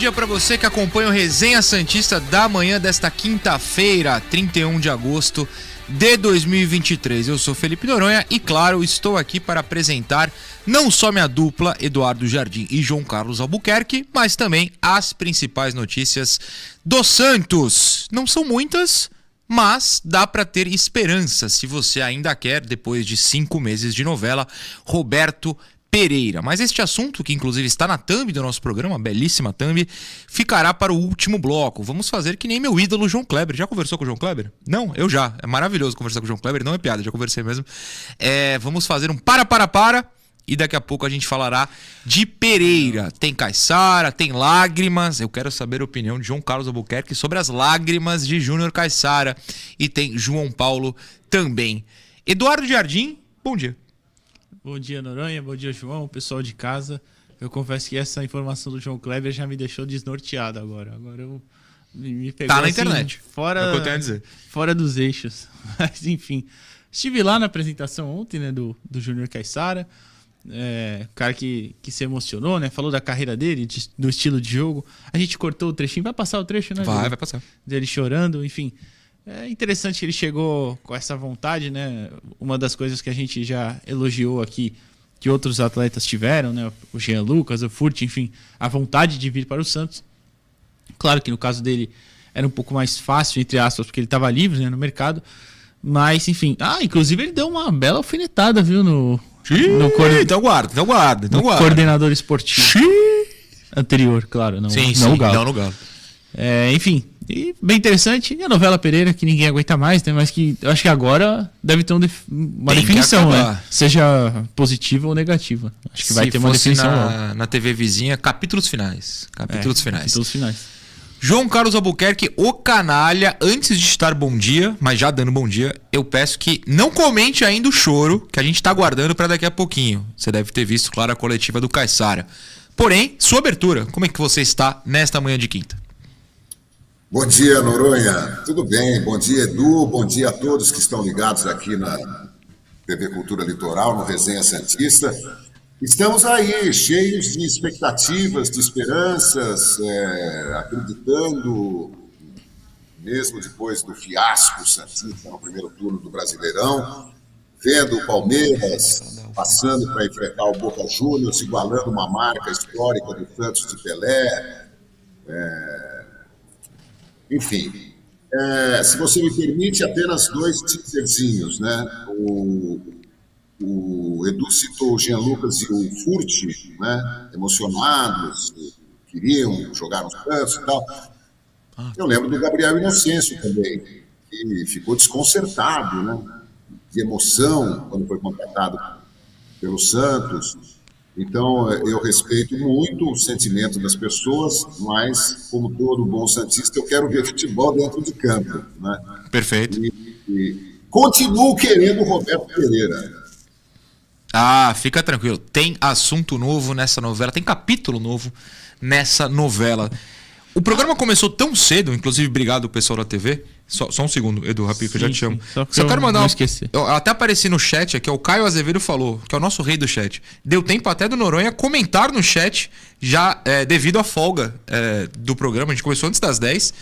Dia para você que acompanha o Resenha Santista da manhã desta quinta-feira, 31 de agosto de 2023. Eu sou Felipe Noronha e, claro, estou aqui para apresentar não só minha dupla, Eduardo Jardim e João Carlos Albuquerque, mas também as principais notícias do Santos. Não são muitas, mas dá para ter esperança se você ainda quer, depois de cinco meses de novela, Roberto Pereira. Mas este assunto, que inclusive está na thumb do nosso programa, belíssima thumb, ficará para o último bloco. Vamos fazer que nem meu ídolo João Kleber. Já conversou com o João Kleber? Não, eu já. É maravilhoso conversar com o João Kleber, não é piada, já conversei mesmo. É, vamos fazer um para, para, para. E daqui a pouco a gente falará de Pereira. Tem Caissara, tem lágrimas. Eu quero saber a opinião de João Carlos Albuquerque sobre as lágrimas de Júnior Caissara. E tem João Paulo também. Eduardo Jardim, bom dia. Bom dia, Noronha. Bom dia, João. Pessoal de casa. Eu confesso que essa informação do João Kleber já me deixou desnorteado agora. Agora eu me pegou Tá na assim, internet. Fora, É o que eu tenho a dizer. fora dos eixos. Mas, enfim. Estive lá na apresentação ontem, né, do, do Júnior Caissara. É, cara que, que se emocionou, né? Falou da carreira dele, de- do estilo de jogo. A gente cortou o trechinho. Vai passar o trecho, né? Vai, Júlio? vai passar. dele chorando, enfim. É interessante que ele chegou com essa vontade, né? Uma das coisas que a gente já elogiou aqui, que outros atletas tiveram, né? O Jean Lucas, o Furt, enfim, a vontade de vir para o Santos. Claro que no caso dele era um pouco mais fácil, entre aspas, porque ele estava livre né, no mercado. Mas, enfim. Ah, inclusive ele deu uma bela alfinetada, viu? No, no, coor- Então guarda, então guarda, então guarda. coordenador esportivo anterior, claro. Não, Sim, não sim, o Galo. não no Galo. É, enfim, e bem interessante. E a novela Pereira, que ninguém aguenta mais, né? Mas que eu acho que agora deve ter um def- uma Tem definição, né? Seja positiva ou negativa. Acho que vai Se ter uma definição na, na TV vizinha, capítulos finais. Capítulos É, finais. Capítulos finais. João Carlos Albuquerque, o canalha, antes de estar bom dia, mas já dando bom dia, eu peço que não comente ainda o choro que a gente tá aguardando para daqui a pouquinho. Você deve ter visto, claro, a coletiva do Caissara. Porém, sua abertura, como é que você está nesta manhã de quinta? Bom dia, Noronha. Tudo bem? Bom dia, Edu. Bom dia a todos que estão ligados aqui na TV Cultura Litoral, no Resenha Santista. Estamos aí, cheios de expectativas, de esperanças, é, acreditando, mesmo depois do fiasco Santista no primeiro turno do Brasileirão, vendo o Palmeiras passando para enfrentar o Boca Juniors, igualando uma marca histórica do Santos de Pelé, enfim, é, se você me permite, apenas dois teaserzinhos, né? O, o Edu citou o Jean Lucas e o Furt, né? Emocionados, queriam jogar nos cantos e tal. Eu lembro do Gabriel Inocêncio também, que ficou desconcertado, né? De emoção quando foi contratado pelo Santos. Então, eu respeito muito o sentimento das pessoas, mas, como todo bom Santista, eu quero ver futebol dentro de campo. Né? Perfeito. E, e continuo querendo o Roberto Pereira. Ah, fica tranquilo. Tem assunto novo nessa novela, tem capítulo novo nessa novela. O programa começou tão cedo, inclusive, obrigado pessoal da TV. Só, só um segundo, Edu, rapidinho, que eu já te chamo. sim. Só quero mandar não um- esquecer. Eu até apareci no chat aqui, o Caio Azevedo falou, que é o nosso rei do chat. Deu tempo até do Noronha comentar no chat, já é, devido à folga é, do programa. A gente começou antes das 10.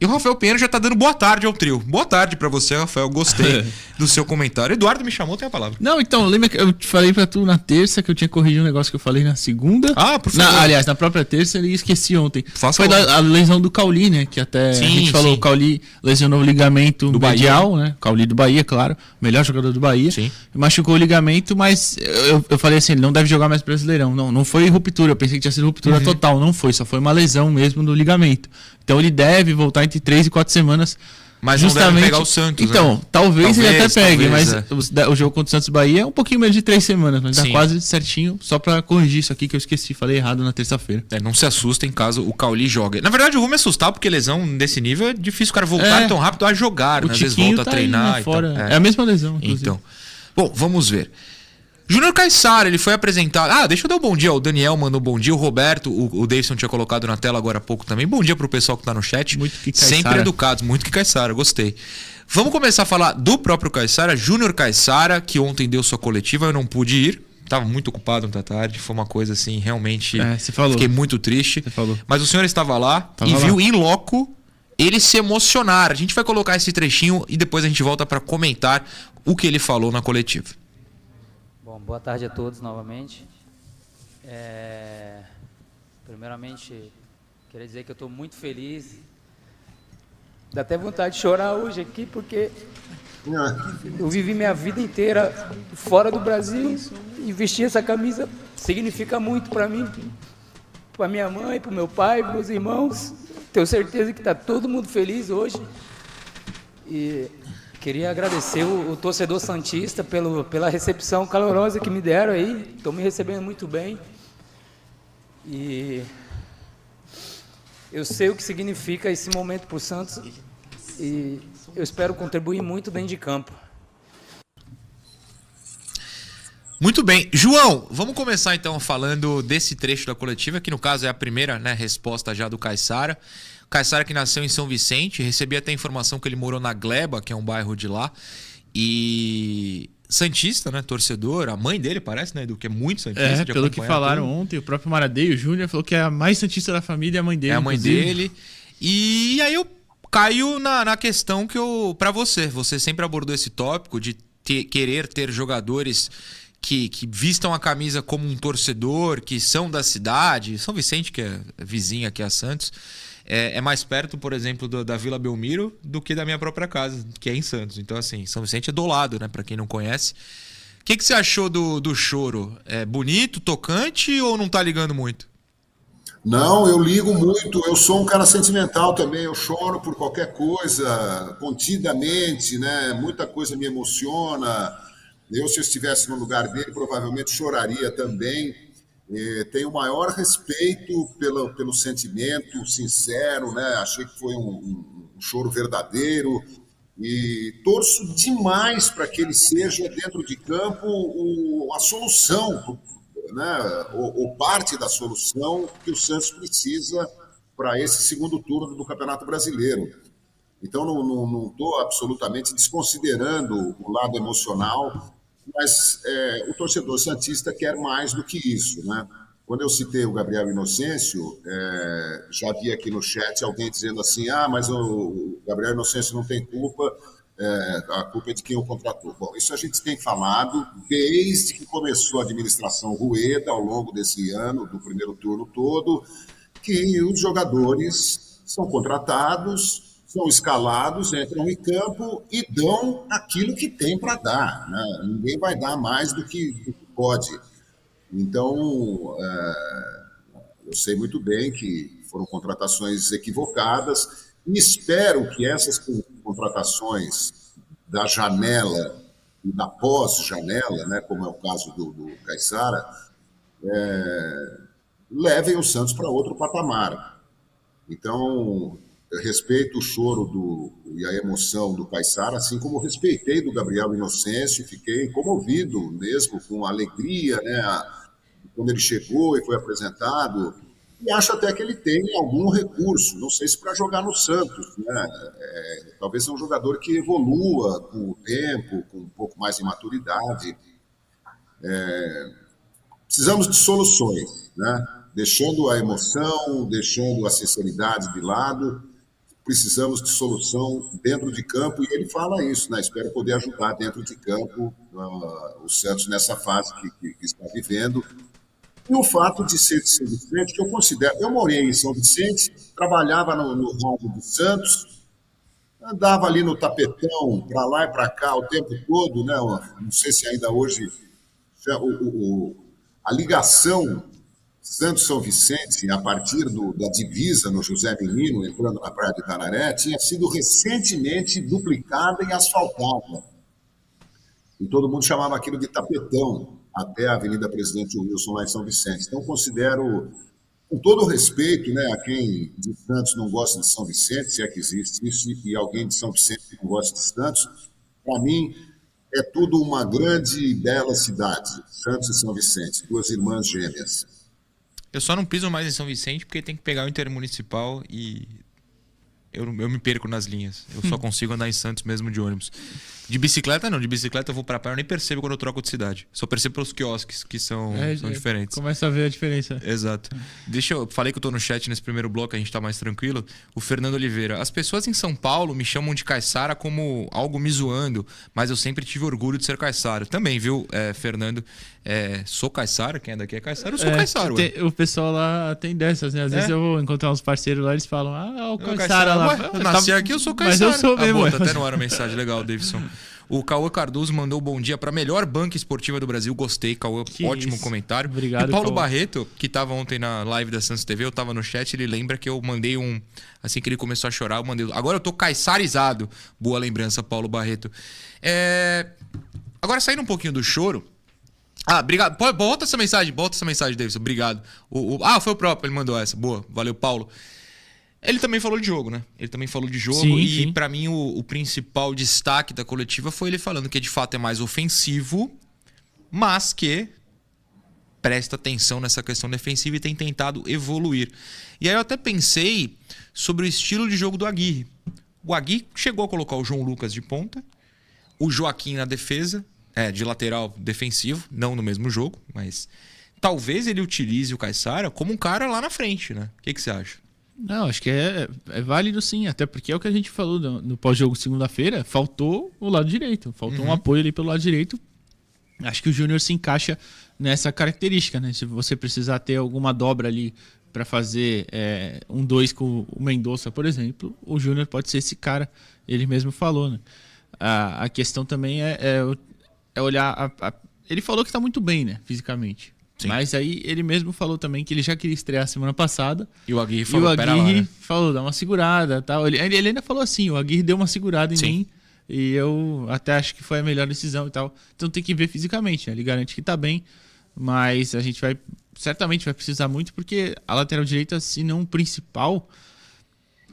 E o Rafael Pinheiro já tá dando boa tarde ao trio. Boa tarde pra você, Rafael. Gostei do seu comentário. Eduardo me chamou, tem a palavra. Não, então, lembra que eu te falei pra tu na terça que eu tinha corrigido um negócio que eu falei na segunda? Ah, por Na- favor. aliás, na própria terça e esqueci ontem. Faça Foi da a lesão do Cauli, né? Que até a Sim, gente falou, sim. o Cauli lesionou o ligamento Do Bahia. medial, né? Cauli do Bahia, claro. Melhor jogador do Bahia. Sim. Machucou o ligamento, mas eu, eu falei assim, ele não deve jogar mais Brasileirão. Não, não foi ruptura. Eu pensei que tinha sido ruptura Uhum. total. Não foi, só foi uma lesão mesmo do ligamento. Então ele deve voltar entre três e quatro semanas Mas justamente não deve pegar o Santos. Então, né? talvez, talvez, ele até pegue, talvez, mas é. o, jogo contra o Santos Bahia é um pouquinho menos de três semanas, mas Sim. dá quase certinho, só para corrigir isso aqui que eu esqueci, falei errado na terça-feira. É, não se assustem caso o Cauli jogue. Na verdade, eu vou me assustar porque lesão desse nível é difícil o cara voltar é. tão rápido a jogar, o né? Às vezes volta tá a treinar. Aí, né, fora. É. é. a mesma lesão, inclusive. Então, bom, vamos ver. Júnior Caissara, ele foi apresentado. Ah, deixa eu dar um bom dia. O Daniel mandou um bom dia. O Roberto, o, o Davidson tinha colocado na tela agora há pouco também. Bom dia pro pessoal que tá no chat. Muito que Caissara. Sempre educados, muito que Caissara, gostei. Vamos começar a falar do próprio Caissara, Júnior Caissara, que ontem deu sua coletiva, eu não pude ir. Tava muito ocupado ontem à tarde, foi uma coisa assim, realmente. É, você falou. Fiquei muito triste. Você falou. Mas o senhor estava lá tava e lá. viu em loco ele se emocionar. A gente vai colocar esse trechinho e depois a gente volta para comentar o que ele falou na coletiva. Boa tarde a todos novamente. É... Primeiramente, queria dizer que eu estou muito feliz Dá até vontade de chorar hoje aqui, porque eu vivi minha vida inteira fora do Brasil e vestir essa camisa significa muito para mim, para minha mãe, para meu pai, para meus irmãos. Tenho certeza que está todo mundo feliz hoje. E queria agradecer o, o, torcedor Santista pelo, pela recepção calorosa que me deram aí. Estão me recebendo muito bem. E eu sei o que significa esse momento para o Santos e eu espero contribuir muito dentro de campo. Muito bem. João, vamos começar então falando desse trecho da coletiva, que no caso é a primeira né, resposta já do Caissara. Caissara que nasceu em São Vicente, recebi até a informação que ele morou na Gleba, que é um bairro de lá. E Santista, né? Torcedor, a mãe dele parece, né? Do que é muito Santista. É, pelo que falaram tudo. ontem, o próprio Maradeio Júnior falou que é a mais Santista da família, é a mãe dele. É a mãe inclusive. dele. E aí eu caio na, na questão que eu. para você, você sempre abordou esse tópico de ter, querer ter jogadores que, que, vistam a camisa como um torcedor, que são da cidade. São Vicente, que é vizinha aqui a Santos, é, é mais perto, por exemplo, do, da Vila Belmiro do que da minha própria casa, que é em Santos. Então, assim, São Vicente é do lado, né? Para quem não conhece. O que, que você achou do, do choro? É bonito, tocante ou não tá ligando muito? Não, eu ligo muito. Eu sou um cara sentimental também. Eu choro por qualquer coisa, contidamente, né? Muita coisa me emociona. Eu, se eu estivesse no lugar dele, provavelmente choraria também. E tenho o maior respeito pelo, pelo sentimento sincero, né? Achei que foi um, um choro verdadeiro e torço demais para que ele seja dentro de campo o, a solução né, ou parte da solução que o Santos precisa para esse segundo turno do Campeonato Brasileiro. Então, não estou absolutamente desconsiderando o lado emocional, mas é, o torcedor Santista quer mais do que isso. Né? Quando eu citei o Gabriel Inocêncio, é, já vi aqui no chat alguém dizendo assim: ah, mas o Gabriel Inocêncio não tem culpa é, a culpa é de quem o contratou. Bom, isso a gente tem falado desde que começou a administração Rueda, ao longo desse ano, do primeiro turno todo, que os jogadores são contratados, são escalados, entram em campo e dão aquilo que tem para dar. Né? Ninguém vai dar mais do que, pode. Então, é, eu sei muito bem que foram contratações equivocadas e espero que essas contratações da janela e da pós-janela, né, como é o caso do, do Caixara, é, levem o Santos para outro patamar. Então, respeito o choro do, e a emoção do Caixara, assim como respeitei do Gabriel Inocêncio, fiquei comovido mesmo, com alegria, né, quando ele chegou e foi apresentado e acho até que ele tem algum recurso, não sei se para jogar no Santos. Né? É, talvez seja um jogador que evolua com o tempo, com um pouco mais de maturidade. É, precisamos de soluções, né? deixando a emoção, deixando a sinceridade de lado. Precisamos de solução dentro de campo, e ele fala isso, né? Espero poder ajudar dentro de campo uh, o Santos nessa fase que, que, que está vivendo e o fato de ser de São Vicente, que eu considero. Eu morei em São Vicente, trabalhava no, no Ramo de Santos, andava ali no tapetão, para lá e para cá o tempo todo, né? Não sei se ainda hoje o, o, a ligação Santos São Vicente, a partir do, da divisa no José Menino, entrando na Praia de Tararé, tinha sido recentemente duplicada e asfaltada. E todo mundo chamava aquilo de tapetão, até a Avenida Presidente Wilson, lá em São Vicente. Então, considero, com todo respeito né, a quem de Santos não gosta de São Vicente, se é que existe isso, e alguém de São Vicente que não gosta de Santos, para mim, é tudo uma grande e bela cidade, Santos e São Vicente, duas irmãs gêmeas. Eu só não piso mais em São Vicente porque tem que pegar o intermunicipal e eu, eu me perco nas linhas. Eu só consigo andar em Santos mesmo de ônibus. De bicicleta, não. De bicicleta eu vou pra praia, eu nem percebo quando eu troco de cidade. Só percebo pelos quiosques, que são, É, são é, diferentes. Começa a ver a diferença. Exato. Deixa eu. Falei que eu tô no chat nesse primeiro bloco, a gente tá mais tranquilo. O Fernando Oliveira. As pessoas em São Paulo me chamam de caiçara como algo me zoando, mas eu sempre tive orgulho de ser caiçara. Também, viu, é, Fernando? É, sou caiçara, quem é daqui é caiçara, eu sou É, tem- o pessoal lá tem dessas, né? Às vezes É. eu vou encontrar uns parceiros lá, eles falam, ah, o Eu, Caissara Caissara, lá. ué, eu nasci aqui, eu sou Mas Caissara. eu sou Ah, mesmo. boa, ué. tá até no ar a mensagem. Legal, Davidson. O Cauã Cardoso mandou bom dia pra melhor banca esportiva do Brasil. Gostei, Cauã. Que ótimo isso. comentário. Obrigado, e o Paulo Cauã. Barreto, que tava ontem na live da Santos TV, eu tava no chat, ele lembra que eu mandei um. Assim que ele começou a chorar, eu mandei. Agora eu tô caissarizado. Boa lembrança, Paulo Barreto. É... Agora, saindo um pouquinho do choro. Ah, obrigado. Volta essa mensagem, volta essa mensagem, Davidson. Obrigado. O, o- Ah, foi o próprio, ele mandou essa. Boa, valeu, Paulo. Ele também falou de jogo, né? Ele também falou de jogo Sim, e pra mim o, o principal destaque da coletiva foi ele falando que de fato é mais ofensivo, mas que presta atenção nessa questão defensiva e tem tentado evoluir. E aí eu até pensei sobre o estilo de jogo do Aguirre. O Aguirre chegou a colocar o João Lucas de ponta, o Joaquim na defesa, é, de lateral defensivo, não no mesmo jogo, mas talvez ele utilize o Caissara como um cara lá na frente, né? O que, que você acha? Não, acho que é, é válido sim, até porque é o que a gente falou no, no pós-jogo segunda-feira, faltou o lado direito, faltou um apoio ali pelo lado direito. Acho que o Júnior se encaixa nessa característica, né? Se você precisar ter alguma dobra ali para fazer é, um dois com o Mendonça, por exemplo, o Júnior pode ser esse cara, ele mesmo falou, né? A, a questão também é, é, é olhar. a- a- ele falou que tá muito bem, né, fisicamente. Sim. Mas aí ele mesmo falou também que ele já queria estrear semana passada. E o Aguirre E falou, o pera lá, Aguirre né? falou, dá uma segurada tal. Ele, ele ainda falou assim, o Aguirre deu uma segurada em Sim. mim. E eu até acho que foi a melhor decisão e tal. Então tem que ver fisicamente, né? Ele garante que tá bem. Mas a gente vai. Certamente vai precisar muito, porque a lateral direita, se não o principal,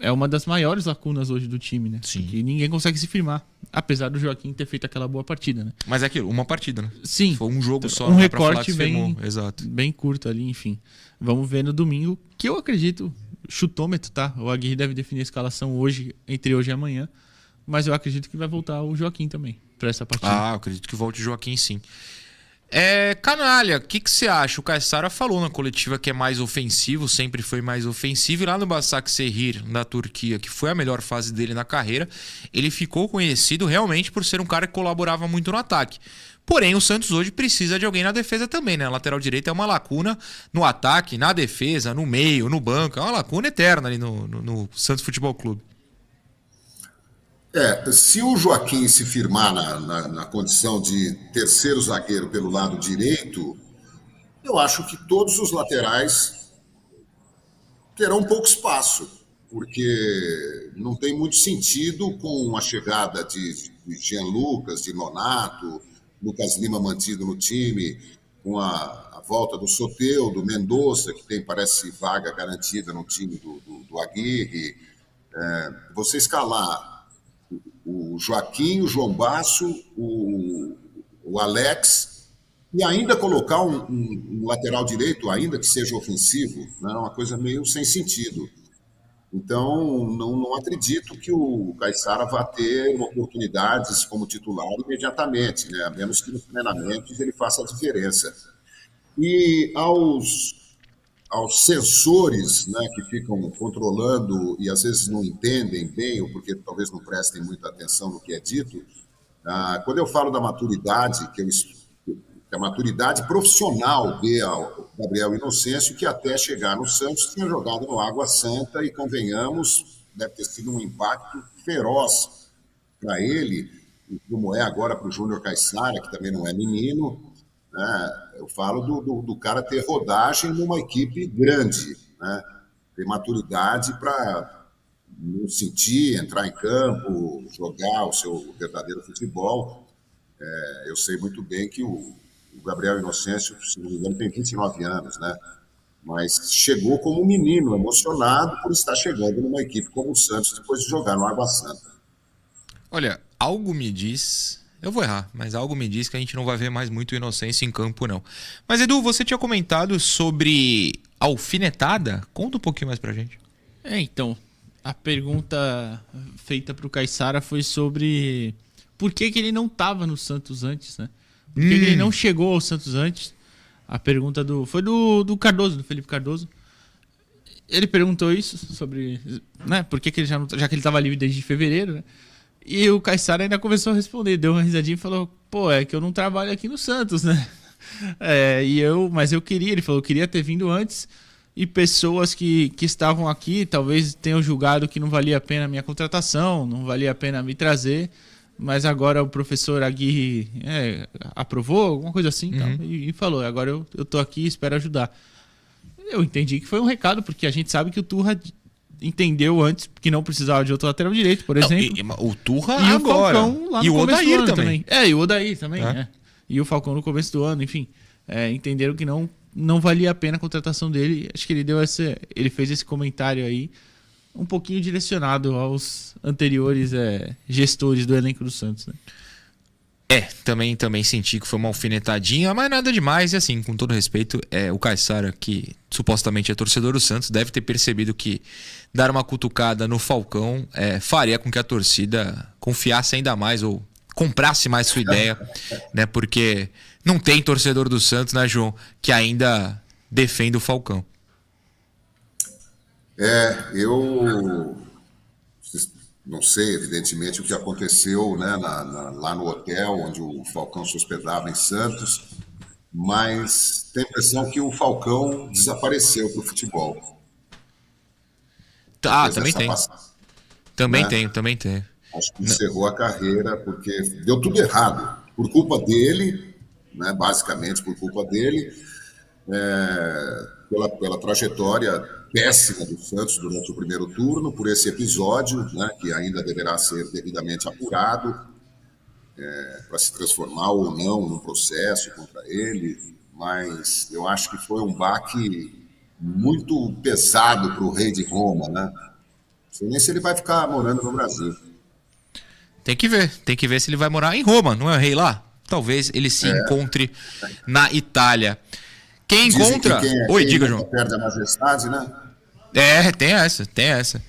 é uma das maiores lacunas hoje do time, né? Sim. Que ninguém consegue se firmar. Apesar do Joaquim ter feito aquela boa partida, né? Mas é aquilo, uma partida, né? Sim. Foi um jogo só, um falar recorte bem. Exato. bem curto ali, enfim. Vamos ver no domingo, que eu acredito, chutômetro, tá? O Aguirre deve definir a escalação hoje, entre hoje e amanhã. Mas eu acredito que vai voltar o Joaquim também para essa partida. Ah, eu acredito que volte o Joaquim sim. É, canalha, o que, que você acha? O Caissara falou na coletiva que é mais ofensivo, sempre foi mais ofensivo. E lá no Basak Serrir, na Turquia, que foi a melhor fase dele na carreira, ele ficou conhecido realmente por ser um cara que colaborava muito no ataque. Porém, o Santos hoje precisa de alguém na defesa também, né? A lateral direita é uma lacuna no ataque, na defesa, no meio, no banco. É uma lacuna eterna ali no, no- no Santos Futebol Clube. É, se o Joaquim se firmar na, na, na condição de terceiro zagueiro pelo lado direito, eu acho que todos os laterais terão pouco espaço, porque não tem muito sentido com a chegada de, Jean Lucas, de Nonato, Lucas Lima mantido no time, com a, a volta do Soteudo, Mendonça, que tem, parece, vaga garantida no time do, do, do Aguirre. É, você escalar o Joaquim, o João Basso, o, o Alex, e ainda colocar um, um- um lateral direito, ainda que seja ofensivo, né, é uma coisa meio sem sentido. Então, não, não acredito que o Caixara vá ter oportunidades como titular imediatamente, né, a menos que nos treinamentos ele faça a diferença. E aos aos sensores né, que ficam controlando e às vezes não entendem bem, ou porque talvez não prestem muita atenção no que é dito, ah, quando eu falo da maturidade, que, eu, que a maturidade profissional ao Gabriel Inocêncio, que até chegar no Santos tinha jogado no Água Santa e, convenhamos, deve ter sido um impacto feroz para ele, como é agora para o Júnior Caissara, que também não é menino, Né? Eu falo do, do, do, cara ter rodagem numa equipe grande, né? ter maturidade para não sentir, entrar em campo, jogar o seu verdadeiro futebol. É, eu sei muito bem que o, o Gabriel Inocêncio, se não me engano, tem 29 anos, né? mas chegou como um menino, emocionado por estar chegando numa equipe como o Santos depois de jogar no Água Santa. Olha, algo me diz. Eu vou errar, mas algo me diz que a gente não vai ver mais muito inocência em campo, não. Mas, Edu, você tinha comentado sobre alfinetada? Conta um pouquinho mais pra gente. É, então. A pergunta feita pro Caissara foi sobre por que, que ele não estava no Santos antes, né? Por que, hum. que ele hum. não chegou ao Santos antes? A pergunta do. Foi do, do Cardoso, do Felipe Cardoso. Ele perguntou isso sobre. Né, por que, que ele já, não, já que ele estava livre desde fevereiro, né? E o Caissara ainda começou a responder, deu uma risadinha e falou: pô, é que eu não trabalho aqui no Santos, né? É, e eu, mas eu queria, ele falou, eu queria ter vindo antes e pessoas que, que estavam aqui talvez tenham julgado que não valia a pena a minha contratação, não valia a pena me trazer mas agora o professor Aguirre é, aprovou, alguma coisa assim, uhum. e, e, falou, agora eu, eu tô aqui espero ajudar. Eu entendi que foi um recado, porque a gente sabe que o Turra entendeu antes que não precisava de outro lateral direito, por exemplo. Não, e, o Turra e agora. O Falcão lá e o Odair também. também. É, e o Odair também, é. É. E o Falcão no começo do ano, enfim. É, entenderam que não, não valia a pena a contratação dele. Acho que ele deu esse, ele fez esse comentário aí um pouquinho direcionado aos anteriores é, gestores do elenco do Santos. Né? É, também, também senti que foi uma alfinetadinha, mas nada demais. E assim, com todo respeito, é, o Caissara, que supostamente é torcedor do Santos, deve ter percebido que dar uma cutucada no Falcão é, faria com que a torcida confiasse ainda mais ou comprasse mais sua ideia, né? Porque não tem torcedor do Santos, né, João, que ainda defende o Falcão. É, eu não sei, evidentemente, o que aconteceu né, na, na, lá no hotel onde o Falcão se hospedava em Santos, mas tem a impressão que o Falcão desapareceu para o futebol. Ah, também tem. Passagem, também né? tem, também tem. Acho que encerrou a carreira porque deu tudo errado. Por culpa dele, né, basicamente por culpa dele, é, pela, pela trajetória péssima do Santos durante o primeiro turno, por esse episódio, né, que ainda deverá ser devidamente apurado é, para se transformar ou não no processo contra ele. Mas eu acho que foi um baque muito pesado para o rei de Roma, né? Não sei nem se ele vai ficar morando no Brasil. Tem que ver, tem que ver se ele vai morar em Roma, não é o rei lá? Talvez ele se é. encontre na Itália. Quem encontra. Que quem é, Oi, diga, João. Perde a majestade, né? É, tem essa, tem essa.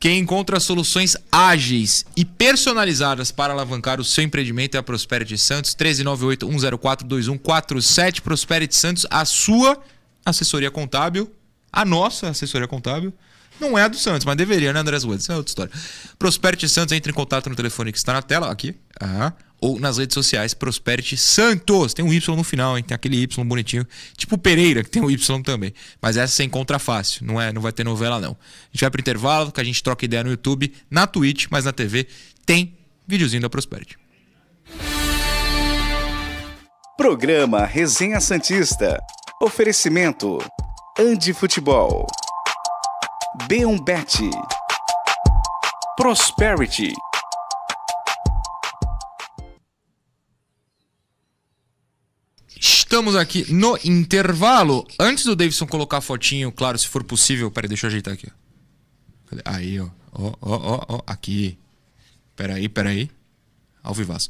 Quem encontra soluções ágeis e personalizadas para alavancar o seu empreendimento é a Prosperity Santos, 13981042147 Prosperity Santos, a sua assessoria contábil, a nossa assessoria contábil. Não é a do Santos, mas deveria, né, André Woods? Isso é outra história. Prosperity Santos, entre em contato no telefone que está na tela, aqui. Ah, ou nas redes sociais Prosperity Santos. Tem um Y no final, hein? Tem aquele Y bonitinho. Tipo Pereira, que tem um Y também. Mas essa você encontra fácil, não é? Não vai ter novela, não. A gente vai pro intervalo, que a gente troca ideia no YouTube, na Twitch, mas na TV tem videozinho da Prosperity. Programa Resenha Santista. Oferecimento. Andi Futebol. B1Bet. Prosperity. Estamos aqui no intervalo. Antes do Davidson colocar a fotinho, claro, se for possível. Peraí, deixa eu ajeitar aqui. Aí, ó. Ó, ó, ó, ó. Aqui. Peraí, peraí. Ao vivaço.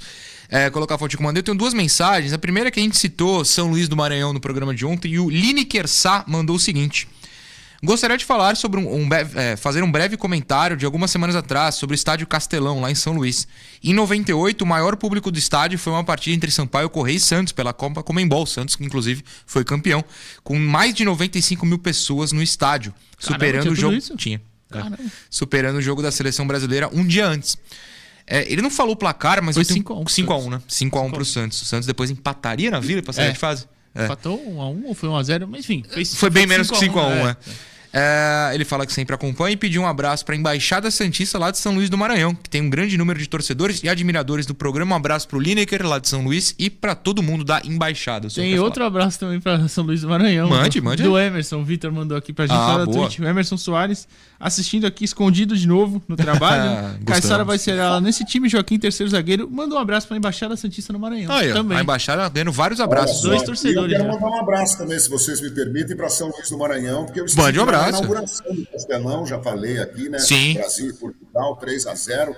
É, colocar a fotinho que mandei. Eu tenho duas mensagens. A primeira é que a gente citou São Luís do Maranhão no programa de ontem. E o Lineker Sá mandou o seguinte. Gostaria de falar sobre um, um é, fazer um breve comentário de algumas semanas atrás sobre o estádio Castelão, lá em São Luís. Em 98, o maior público do estádio foi uma partida entre Sampaio Correia e Santos, pela Copa Comembol. Santos, que inclusive foi campeão, com mais de 95 mil pessoas no estádio, Caramba, superando o jogo. Isso? Tinha. Superando o jogo da seleção brasileira um dia antes. É, ele não falou o placar, mas foi 5x1. 5x1, né? 5x1 pro Santos. O Santos depois empataria na vila e passaria é. de fase. É. Empatou 1x1 ou foi 1x0? Mas enfim. foi bem menos que 5x1, é. É. Ele fala que sempre acompanha e pediu um abraço para a Embaixada Santista lá de São Luís do Maranhão, que tem um grande número de torcedores e admiradores do programa. Um abraço para o Lineker lá de São Luís e para todo mundo da Embaixada. Tem outro falar. abraço também para São Luís do Maranhão. Mande, mande. Do Emerson. O Vitor mandou aqui para a gente ah, lá Twitch. O Emerson Soares assistindo aqui escondido de novo no trabalho. Caissara vai ser ela nesse time. Joaquim, terceiro zagueiro. Manda um abraço para a Embaixada Santista no Maranhão. Aí, também. A Embaixada ganhando vários abraços. Dois torcedores. eu quero mandar um abraço também, se vocês me permitem, para São Luís do Maranhão, porque eu estive Mande um abraço. Na inauguração do Castelão, já falei aqui, né? Sim. Brasil e Portugal, 3 a 0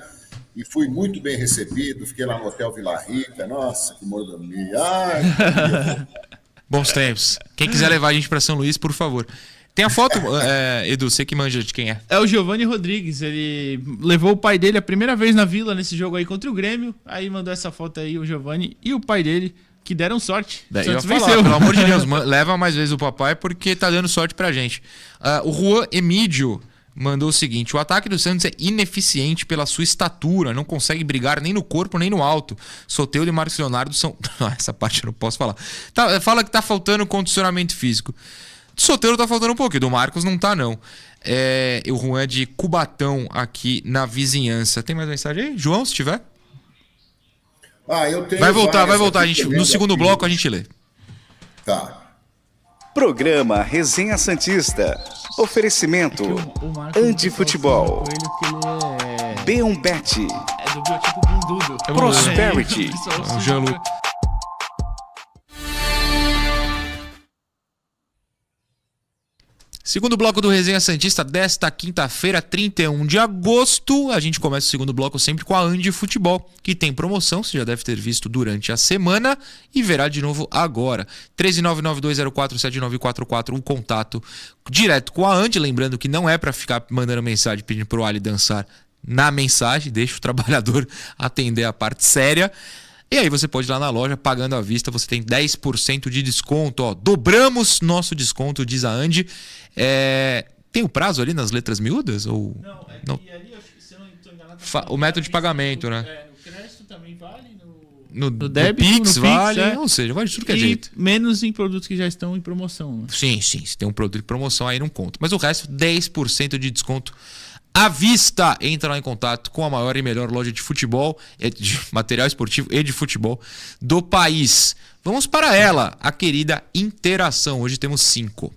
e fui muito bem recebido. Fiquei lá no Hotel Vila Rica. Nossa, que mordomia. Ai, Bons tempos. Quem quiser levar a gente para São Luís, por favor. Tem a foto, é, Edu, você que manja de quem é. É o Giovanni Rodrigues. Ele levou o pai dele a primeira vez na vila nesse jogo aí contra o Grêmio. Aí mandou essa foto aí, o Giovanni e o pai dele, que deram sorte. Santos falar, venceu. Pelo amor de Deus, leva mais vezes o papai porque tá dando sorte pra gente. Uh, o Juan Emídio mandou o seguinte: o ataque do Santos é ineficiente pela sua estatura, não consegue brigar nem no corpo nem no alto. Soteudo e Marcos Leonardo são. Essa parte eu não posso falar. Tá, fala que tá faltando condicionamento físico. Do Soteiro tá faltando um pouco, do Marcos não tá, não. É, o Juan é de Cubatão aqui na vizinhança. Tem mais mensagem aí? João, se tiver? Ah, eu tenho. Vai voltar, vai voltar. A gente, no segundo aqui. bloco a gente lê. Tá. Programa Resenha Santista. Oferecimento Andi Futebol. É... B1 Bet. É do biotipo Bundudo. Prosperity. É Segundo bloco do Resenha Santista desta quinta-feira, 31 de agosto. A gente começa o segundo bloco sempre com a Andi Futebol, que tem promoção, você já deve ter visto durante a semana e verá de novo agora. 13992047944, um contato direto com a Andi. Lembrando que não é para ficar mandando mensagem pedindo pro Ali dançar na mensagem, deixa o trabalhador atender a parte séria. E aí você pode ir lá na loja, pagando à vista, você tem 10% de desconto. Ó. Dobramos nosso desconto, diz a Andy. É... Tem o um prazo ali nas letras miúdas? Ou... Não, é não? ali, se eu não estou enganado... Fa... O método de pagamento, né? É, no crédito também vale, no... No, no débito, no Pix, no vale, Pix, é. ou seja, vale de tudo que é jeito. menos em produtos que já estão em promoção. Né? Sim, sim. Se tem um produto de promoção, aí não conta. Mas o resto, 10% de desconto à vista. Entra lá em contato com a maior e melhor loja de futebol, de material esportivo e de futebol do país. Vamos para ela, a querida interação. Hoje temos cinco.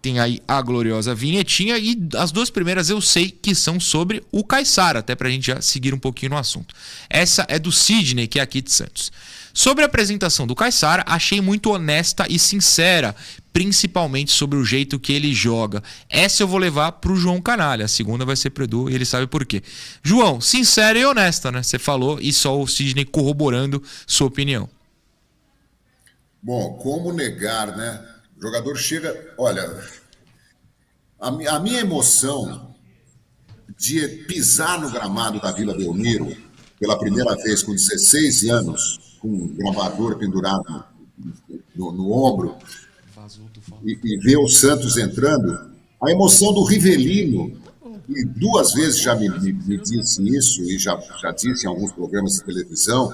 Tem aí a gloriosa vinhetinha e as duas primeiras eu sei que são sobre o Caissara, até para a gente já seguir um pouquinho no assunto. Essa é do Sidney, que é aqui de Santos. Sobre a apresentação do Caissara, achei muito honesta e sincera, principalmente sobre o jeito que ele joga. Essa eu vou levar pro João Canalha, a segunda vai ser pro Edu e ele sabe por quê. João, sincera e honesta, né? Você falou e só o Sidney corroborando sua opinião. Bom, como negar, né? O jogador chega. Olha, a, a minha emoção de pisar no gramado da Vila Belmiro pela primeira vez com 16 anos com um gravador pendurado no, no ombro e, e ver o Santos entrando, a emoção do Rivelino, e duas vezes já me, me, me, disse isso, e já, já disse em alguns programas de televisão,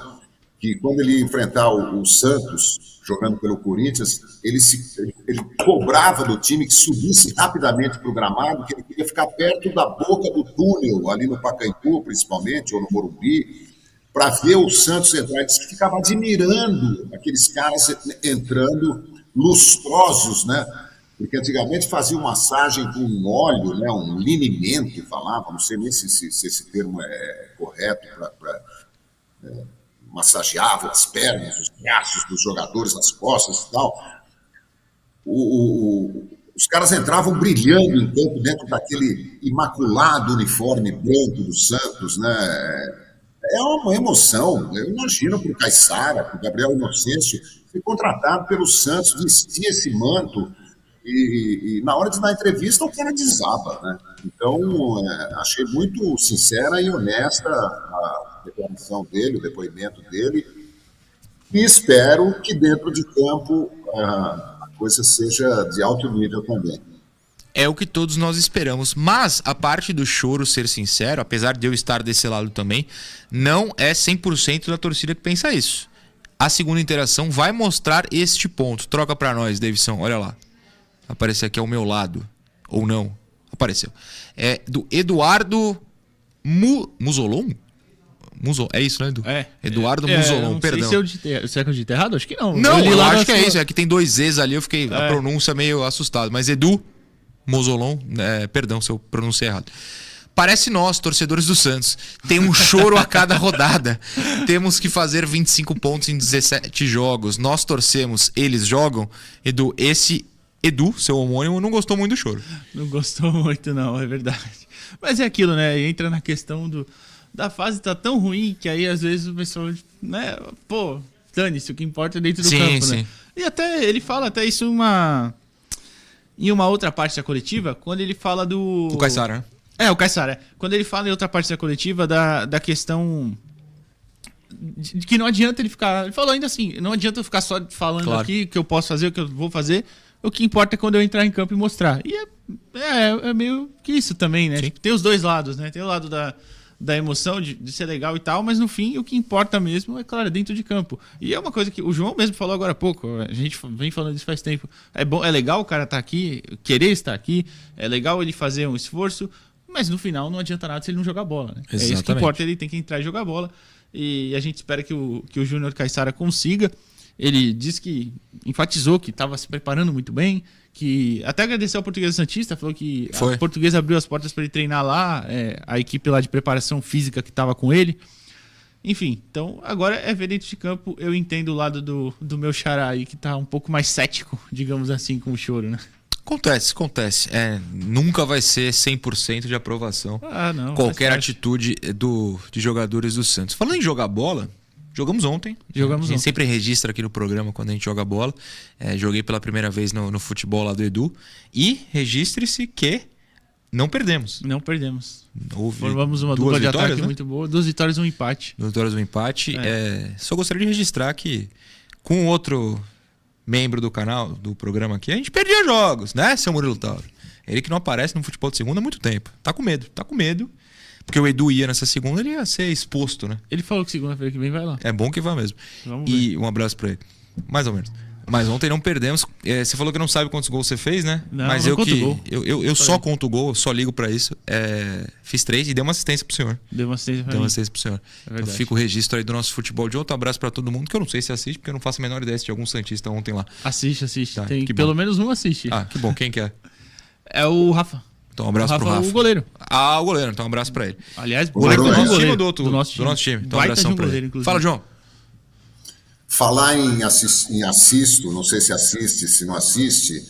que quando ele enfrentar o, o Santos, jogando pelo Corinthians, ele, se, ele, ele cobrava do time que subisse rapidamente para o gramado, que ele queria ficar perto da boca do túnel, ali no Pacaembu, principalmente, ou no Morumbi, para ver o Santos entrar. Ele disse que ficava admirando aqueles caras entrando lustrosos, né? Porque antigamente fazia massagem com um óleo, né? um linimento, falava, não sei nem se, se, se esse termo é correto para. É, as pernas, os braços dos jogadores, as costas e tal. O, o, os caras entravam brilhando em campo dentro daquele imaculado uniforme branco do Santos, né? É uma emoção. Eu imagino para o Caixara, para o Gabriel Inocêncio, ser contratado pelo Santos, vestir esse manto e, e, na hora de dar entrevista o cara desaba. Né? Então, é, achei muito sincera e honesta a declaração dele, o depoimento dele, e espero que dentro de campo a coisa seja de alto nível também é o que todos nós esperamos. Mas a parte do choro, ser sincero, apesar de eu estar desse lado também, não é 100% da torcida que pensa isso. A segunda interação vai mostrar este ponto. Troca para nós, Davidson, olha lá. aparecer aqui ao meu lado. Ou não. Apareceu. É do Eduardo Mu... Musolon? Muso... É isso, né, Edu? É. Eduardo é, Musolon, perdão. Se eu dite... Será que eu digitei errado? Acho que não. Não, eu, eu acho que é isso. É que tem dois Z's ali, eu fiquei é. a pronúncia meio assustado. Mas Edu Musolon, é, perdão se eu pronunciei errado. Parece nós, torcedores do Santos. Tem um choro a cada rodada. Temos que fazer 25 pontos em 17 jogos. Nós torcemos, eles jogam. Edu, esse Edu, seu homônimo, não gostou muito do choro. Não gostou muito, não, é verdade. Mas é aquilo, né? Entra na questão do. Da fase tá tão ruim que aí às vezes o pessoal, né? Pô, dane-se, o que importa é dentro do sim, campo, né? sim. né? E até ele fala até isso uma. Em uma outra parte da coletiva, quando ele fala do. O Caissara, né? É, o Caissara. É. Quando ele fala em outra parte da coletiva da, da questão de, de que não adianta ele ficar. Ele falou ainda assim: não adianta eu ficar só falando claro. aqui o que eu posso fazer, o que eu vou fazer. O que importa é quando eu entrar em campo e mostrar. E é, é, é meio que isso também, né? Tipo, tem os dois lados, né? Tem o lado da, da emoção de, de, ser legal e tal, mas no fim o que importa mesmo é, claro, dentro de campo. E é uma coisa que o João mesmo falou agora há pouco, a gente vem falando isso faz tempo. É bom, é legal o cara estar tá aqui, querer estar aqui, é legal ele fazer um esforço, mas no final não adianta nada se ele não jogar bola. Né? É isso que importa, ele tem que entrar e jogar bola. E a gente espera que o, que o Júnior Caixara consiga. Ele disse que enfatizou que estava se preparando muito bem, que até agradeceu ao Português Santista, falou que Foi. a Portuguesa abriu as portas para ele treinar lá, é, a equipe lá de preparação física que estava com ele. Enfim, então agora é ver dentro de campo. Eu entendo o lado do, do meu xará aí, que está um pouco mais cético, digamos assim, com o choro, né? Acontece, acontece. É, nunca vai ser 100% de aprovação ah, não, qualquer atitude do, de jogadores do Santos. Falando em jogar bola, jogamos ontem. Jogamos a gente ontem. sempre registra aqui no programa quando a gente joga bola. É, joguei pela primeira vez no, no futebol lá do Edu. E registre-se que não perdemos. Não perdemos. Houve Formamos uma dupla de ataque né? muito boa. Duas vitórias e um empate. Duas vitórias e um empate. É. É, só gostaria de registrar que com outro membro do canal, do programa aqui, a gente perdia jogos, né, seu Murilo Tauro? Ele que não aparece no futebol de segunda há muito tempo. Tá com medo, tá com medo. Porque o Edu ia nessa segunda, ele ia ser exposto, né? Ele falou que segunda-feira que vem vai lá. É bom que vá mesmo. Vamos e ver. um abraço pra ele. Mais ou menos. Mas ontem não perdemos. É, você falou que não sabe quantos gols você fez, né? Não, Mas não eu que. Gol. Eu, eu, eu só conto o gol, só ligo para isso. É, fiz três e dei uma assistência pro senhor. Deu uma assistência pra Deu uma assistência pro senhor. É então fica o registro aí do nosso futebol de outro abraço para todo mundo, que eu não sei se assiste, porque eu não faço a menor ideia se de algum Santista ontem lá. Assiste, assiste. Tá, Tem, pelo menos um assiste. Ah, que bom. Quem que é? É o Rafa. Então um abraço o Rafa, pro Rafa. o goleiro. Ah, o goleiro. Então um abraço para ele. Aliás, goleiro do nosso time ou do outro? Do nosso time. Do nosso time. Então um abração um pra goleiro, ele. Inclusive. Fala, João. Falar em, assist, em assisto, não sei se assiste, se não assiste,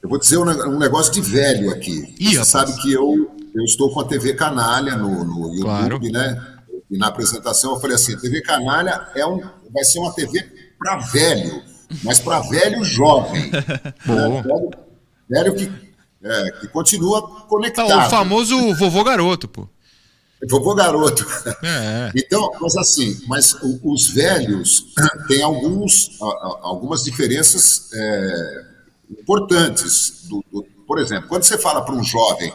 eu vou dizer um, negócio de velho aqui. Ih, Você sabe que eu, eu estou com a TV Canalha no, no YouTube, claro. né? E na apresentação eu falei assim, TV Canalha é um, vai ser uma TV para velho, mas para velho jovem. Bom. Velho, velho que, é, que continua conectado. Tá, o famoso vovô garoto, pô. Vovô garoto. É. Então, mas assim, mas os velhos têm alguns, algumas diferenças é, importantes. Do, do, por exemplo, quando você fala para um jovem,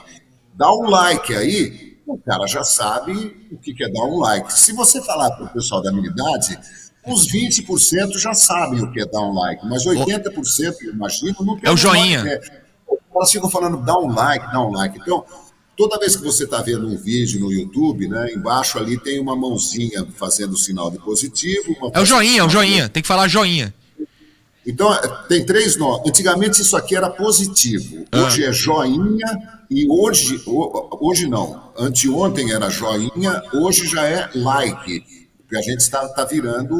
dá um like aí, o cara já sabe o que é dar um like. Se você falar para o pessoal da minha idade, uns 20% já sabem o que é dar um like, mas 80%, eu imagino, não tem É o joinha. Like, é. Elas ficam falando, dá um like, dá um like. Então, Toda vez que você está vendo um vídeo no YouTube, né, embaixo ali tem uma mãozinha fazendo o sinal de positivo. é o joinha, é o joinha. Tem que falar joinha. Então, tem três nomes. Antigamente isso aqui era positivo. Hoje ah. é joinha e hoje, hoje não. Anteontem era joinha, hoje já é like. Porque a gente está tá virando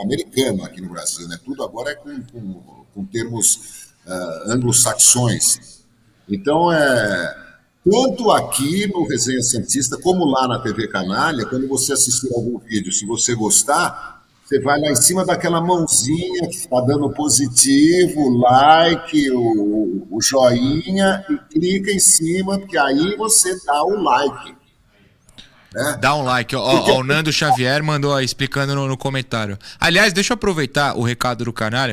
americano aqui no Brasil, né? Tudo agora é com, com, com termos uh, anglo-saxões. Então, é tanto aqui no Resenha Cientista, como lá na TV Canalha, quando você assistir algum vídeo, se você gostar, você vai lá em cima daquela mãozinha que está dando positivo, like, o, o joinha, e clica em cima, porque aí você dá o like. Né? Dá um like. Ó, ó, o Nando Xavier mandou explicando no, no, comentário. Aliás, deixa eu aproveitar o recado do canal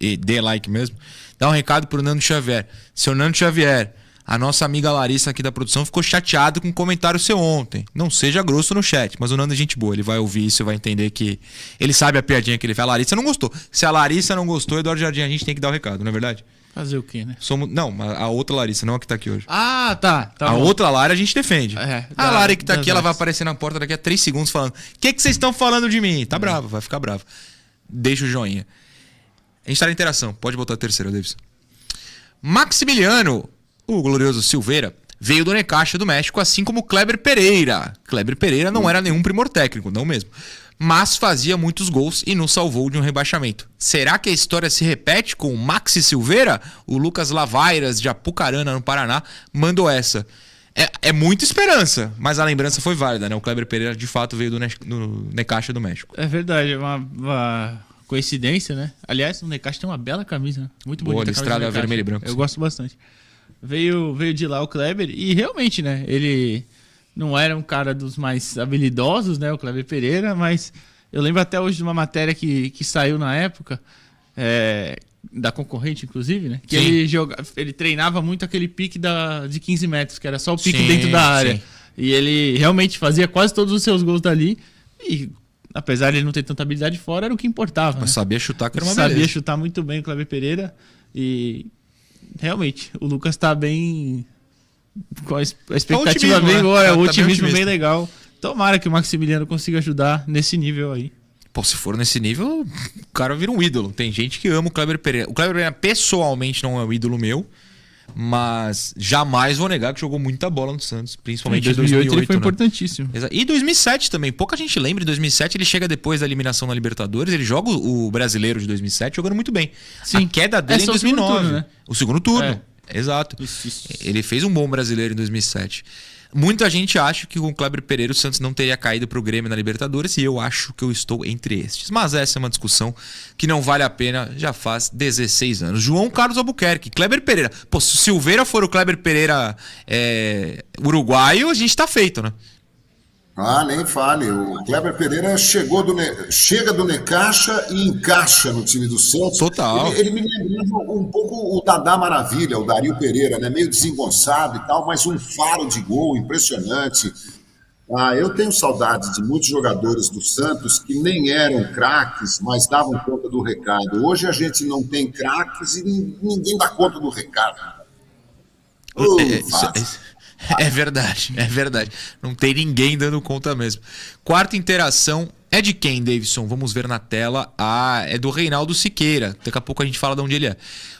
e dê like mesmo. Dá um recado pro Nando Xavier. Seu Nando Xavier, a nossa amiga Larissa aqui da produção ficou chateada com o um comentário seu ontem. Não seja grosso no chat, mas o Nando é gente boa. Ele vai ouvir isso e vai entender que ele sabe a piadinha que ele fez. A Larissa não gostou. Se a Larissa não gostou, Eduardo Jardim, a gente tem que dar o recado, não é verdade? Fazer o quê, né? Somos, não, a outra Larissa, não a que tá aqui hoje. Ah, tá. tá a bom. outra Lara a gente defende. É, a Lara que tá aqui, ela vai aparecer na porta daqui a três segundos falando: O que, que vocês estão falando de mim? Tá é. brava, vai ficar brava. Deixa o joinha. A gente tá na interação. Pode botar a terceira, Davis. Maximiliano, o glorioso Silveira, veio do Necaxa do México, assim como Kleber Pereira. Kleber Pereira não era nenhum primor técnico, não mesmo mas fazia muitos gols e nos salvou de um rebaixamento. Será que a história se repete com o Maxi Silveira? O Lucas Lavairas, de Apucarana, no Paraná, mandou essa. É, é muita esperança, mas a lembrança foi válida, né? O Kleber Pereira de fato veio do, ne do Necaxa do México. É verdade, é uma, uma, coincidência, né? Aliás, o Necaxa tem uma bela camisa, né? muito bonita. Boa, listrada vermelha e branca. Eu gosto bastante. Veio, veio de lá o Kleber e realmente, né? Ele não era um cara dos mais habilidosos, né, o Cleber Pereira, mas eu lembro até hoje de uma matéria que, que saiu na época, é, da concorrente, inclusive, né? Que ele, joga, ele treinava muito aquele pique da, de 15 metros, que era só o pique sim, dentro da área. Sim. E ele realmente fazia quase todos os seus gols dali. E apesar de ele não ter tanta habilidade fora, era o que importava. Mas né? sabia chutar, que era uma Sabia beleza. chutar muito bem o Cleber Pereira. E realmente, o Lucas está bem com a expectativa bem boa, né? o otimismo, bem legal. Tomara que o Maximiliano consiga ajudar nesse nível aí. Pô, se for nesse nível, o cara vira um ídolo. Tem gente que ama o Kleber Pereira. O Kleber Pereira pessoalmente não é um ídolo meu, mas jamais vou negar que jogou muita bola no Santos, principalmente em 2008. 2008 ele foi né? importantíssimo. E 2007 também. Pouca gente lembra. Em 2007 ele chega depois da eliminação na Libertadores, ele joga o brasileiro de 2007 jogando muito bem. Sim. A queda dele é em 2009. O segundo turno, né? O segundo turno. É. Exato. Isso, isso. Ele fez um bom brasileiro em 2007. Muita gente acha que com o Kleber Pereira o Santos não teria caído para o Grêmio na Libertadores e eu acho que eu estou entre estes. Mas essa é uma discussão que não vale a pena já faz 16 anos. João Carlos Albuquerque, Kleber Pereira. Pô, se o Silveira for o Kleber Pereira é, uruguaio, a gente está feito, né? Ah, nem fale. O Kleber Pereira chegou do ne... chega do Necaxa e encaixa no time do Santos. Total. Ele, ele me lembrava um pouco o Dadá Maravilha, o Dario Pereira, né? Meio desengonçado e tal, mas um faro de gol impressionante. Ah, eu tenho saudades de muitos jogadores do Santos que nem eram craques, mas davam conta do recado. Hoje a gente não tem craques e ninguém dá conta do recado. Uh, é, É verdade, é verdade. Não tem ninguém dando conta mesmo. Quarta interação é de quem, Davidson? Vamos ver na tela. Ah, é do Reinaldo Siqueira. Daqui a pouco a gente fala de onde ele é.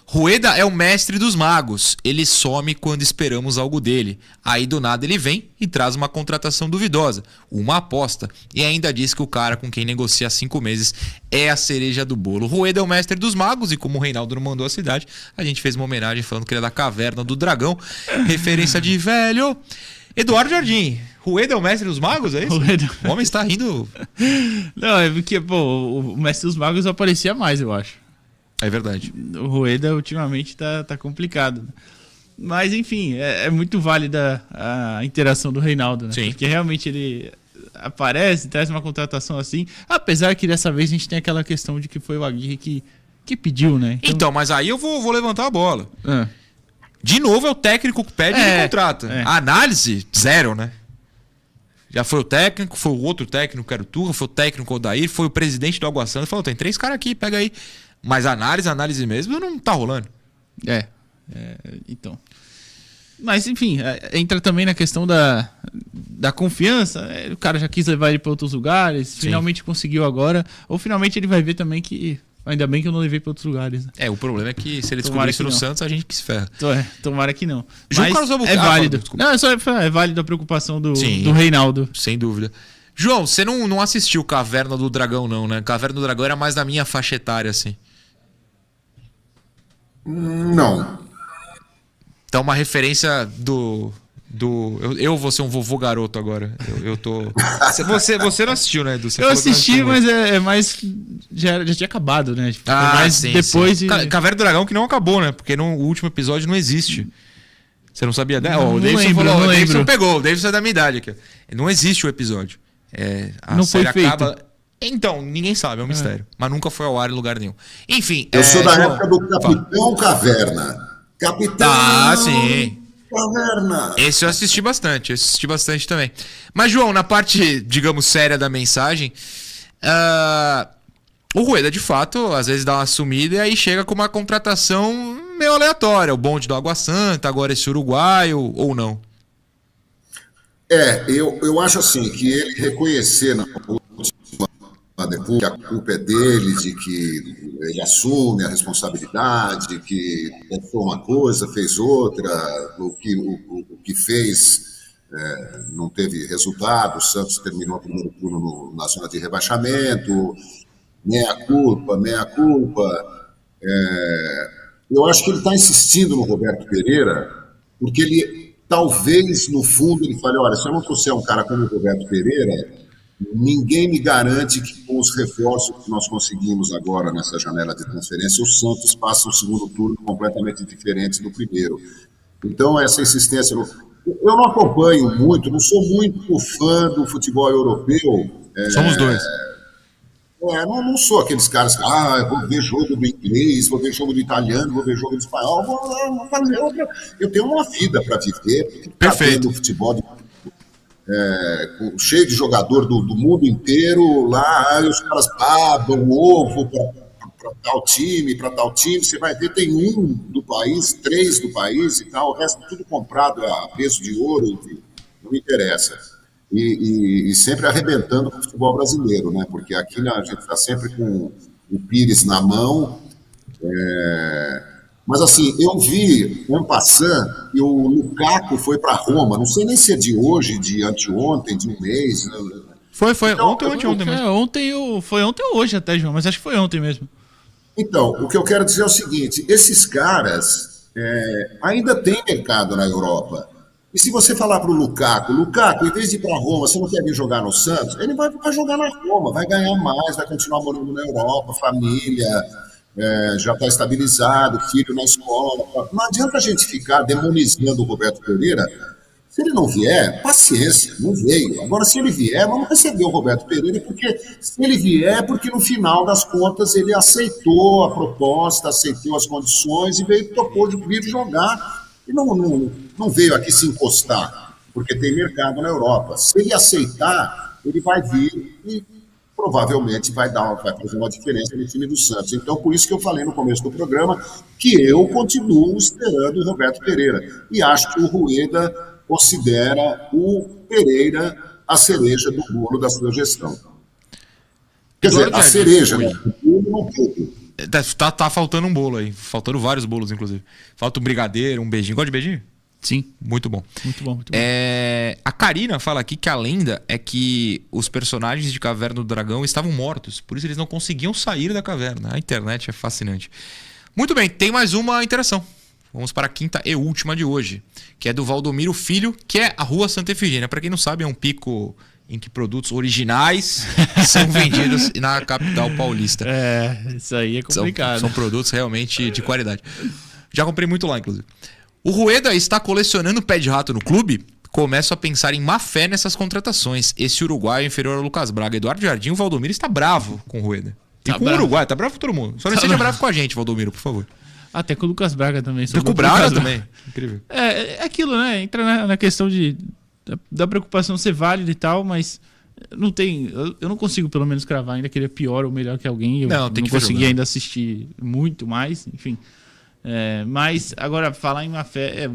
Rueda é o mestre dos magos. Ele some quando esperamos algo dele. Aí do nada ele vem e traz uma contratação duvidosa, uma aposta, e ainda diz que o cara com quem negocia há cinco meses é a cereja do bolo. Rueda é o mestre dos magos e como o Reinaldo não mandou a cidade, a gente fez uma homenagem falando que ele é da caverna do dragão, referência de velho. Eduardo Jardim, Rueda é o mestre dos magos, é isso? Rueda... O homem está rindo. Não, é porque, pô, o mestre dos magos aparecia mais, eu acho. É verdade. O Rueda ultimamente tá, tá complicado. Mas, enfim, é, é muito válida a interação do Reinaldo, né? Sim. Porque realmente ele aparece, traz uma contratação assim. Apesar que dessa vez a gente tem aquela questão de que foi o Aguirre que, que pediu, né? Então, então mas aí eu vou, vou levantar a bola. É. De novo é o técnico que pede é, e contrata. É. A análise, zero, né? Já foi o técnico, foi o outro técnico, que era o Turra, foi o técnico Odair, foi o presidente do Água Santa. Falou, tem três caras aqui, pega aí. Mas análise, análise mesmo, não tá rolando. É. é então. Mas, enfim, é, entra também na questão da, da confiança. É, o cara já quis levar ele para outros lugares, Sim. finalmente conseguiu agora. Ou finalmente ele vai ver também que. Ainda bem que eu não levei para outros lugares. Né? É, o problema é que se ele descobrir isso no não. Santos, a gente que se ferra. É, tomara que não. João Mas Carlos é válido. Ah, não, é, só, é válido a preocupação do, do Reinaldo. Sem dúvida. João, você não, não assistiu Caverna do Dragão, não, né? Caverna do Dragão era mais da minha faixa etária, assim. Não. Então, uma referência do. Do eu, eu vou ser um vovô garoto agora. Eu, eu tô. Você, você não assistiu, né, Edu? Você eu assisti, mas é, é, mais. Já, já tinha acabado, né? Tipo, ah, mais sim, depois sim. De... Caverna do Dragão que não acabou, né? Porque no último episódio não existe. Você não sabia dela? Não, oh, o Davidson lembro, falou, não o Davidson pegou, o Davidson é da minha idade aqui. Não existe o episódio. É, a não série foi acaba. Feito. Então, ninguém sabe, é um é. mistério. Mas nunca foi ao ar em lugar nenhum. Enfim. Eu é, sou da época do Capitão Caverna. Capitão. Ah, sim. Caverna. Esse eu assisti bastante, eu assisti bastante também. Mas, João, na parte, digamos, séria da mensagem, uh, o Rueda, de fato, às vezes dá uma sumida e aí chega com uma contratação meio aleatória. O bonde do Água Santa, agora esse uruguaio, ou não? É, eu, eu acho assim, que ele reconhecer na que a culpa é dele, de que ele assume a responsabilidade, que pensou uma coisa, fez outra, o que, o, o que fez é, não teve resultado, o Santos terminou o primeiro turno no, na zona de rebaixamento, meia culpa, meia culpa. É, eu acho que ele está insistindo no Roberto Pereira, porque ele talvez no fundo ele fale: olha, se eu não trouxer um cara como o Roberto Pereira, ninguém me garante que com os reforços que nós conseguimos agora nessa janela de transferência, o Santos passa o segundo turno completamente diferente do primeiro. Então, essa insistência. No... Eu não acompanho muito, não sou muito fã do futebol europeu. É, Somos dois. É, não, não, sou aqueles caras que, ah, vou ver jogo do inglês, vou ver jogo do italiano, vou ver jogo do espanhol. Vou, vou fazer outra. Eu tenho uma vida para viver. Perfeito. futebol de, é, cheio de jogador do, do, mundo inteiro. Lá, os caras babam ovo para tal time, para tal time. Você vai ver, tem um do país, três do país e tal. O resto tudo comprado a peso de ouro, não interessa e, e, e, sempre arrebentando com o futebol brasileiro, né? Porque aqui né, a gente está sempre com o Pires na mão. É... Mas assim, eu vi um passando que o Lukaku foi para Roma. Não sei nem se é de hoje, de anteontem, de um mês. Né? Foi, foi então, ontem ou anteontem mesmo. É, ontem, eu, foi ontem ou hoje até, João, mas acho que foi ontem mesmo. Então, o que eu quero dizer é o seguinte: esses caras é, ainda têm mercado na Europa. E se você falar para o Lukaku, Lukaku, em vez de ir para Roma, você não quer vir jogar no Santos? Ele vai, vai jogar na Roma, vai ganhar mais, vai continuar morando na Europa, família, é, já está estabilizado, filho na escola. Não adianta a gente ficar demonizando o Roberto Pereira. Se ele não vier, paciência, não veio. Agora, se ele vier, vamos receber o Roberto Pereira, porque se ele vier, é porque no final das contas ele aceitou a proposta, aceitou as condições e veio topou de vir jogar e não, não, não veio aqui se encostar, porque tem mercado na Europa. Se ele aceitar, ele vai vir e provavelmente vai dar, vai fazer uma diferença no time do Santos. Então, por isso que eu falei no começo do programa que eu continuo esperando o Roberto Pereira. E acho que o Rueda considera o Pereira a cereja do bolo da sua gestão. Quer dizer, a cereja, né? O bolo não. Tá, tá, tá, faltando um bolo aí. Faltando vários bolos, inclusive. Falta um brigadeiro, um beijinho. Gosta de beijinho? Sim. Muito bom. Muito bom, muito bom. É... A Karina fala aqui que a lenda é que os personagens de Caverna do Dragão estavam mortos. Por isso eles não conseguiam sair da caverna. A internet é fascinante. Muito bem, tem mais uma interação. Vamos para a quinta e última de hoje, que é do Valdomiro Filho, que é a Rua Santa Efigênia. Para quem não sabe, é um pico em que produtos originais são vendidos na capital paulista. É, isso aí é complicado. São, são, produtos realmente de qualidade. Já comprei muito lá, inclusive. O Rueda está colecionando pé de rato no clube. Começo a pensar em má fé nessas contratações. Esse uruguaio é inferior ao Lucas Braga. Eduardo Jardim, o Valdomiro está bravo com o Rueda. E tá com bravo. o Uruguai, tá bravo com todo mundo. Só não tá seja bravo. bravo com a gente, Valdomiro, por favor. Até com o Lucas Braga também. Até com o Braga também. Incrível. É, é aquilo, né? Entra na, na questão de da preocupação ser válida e tal, mas não tem. Eu não consigo, pelo menos, cravar ainda que ele é pior ou melhor que alguém. Eu não, tem não que consegui ainda assistir muito mais, enfim. É, mas, agora, falar em má fé, é,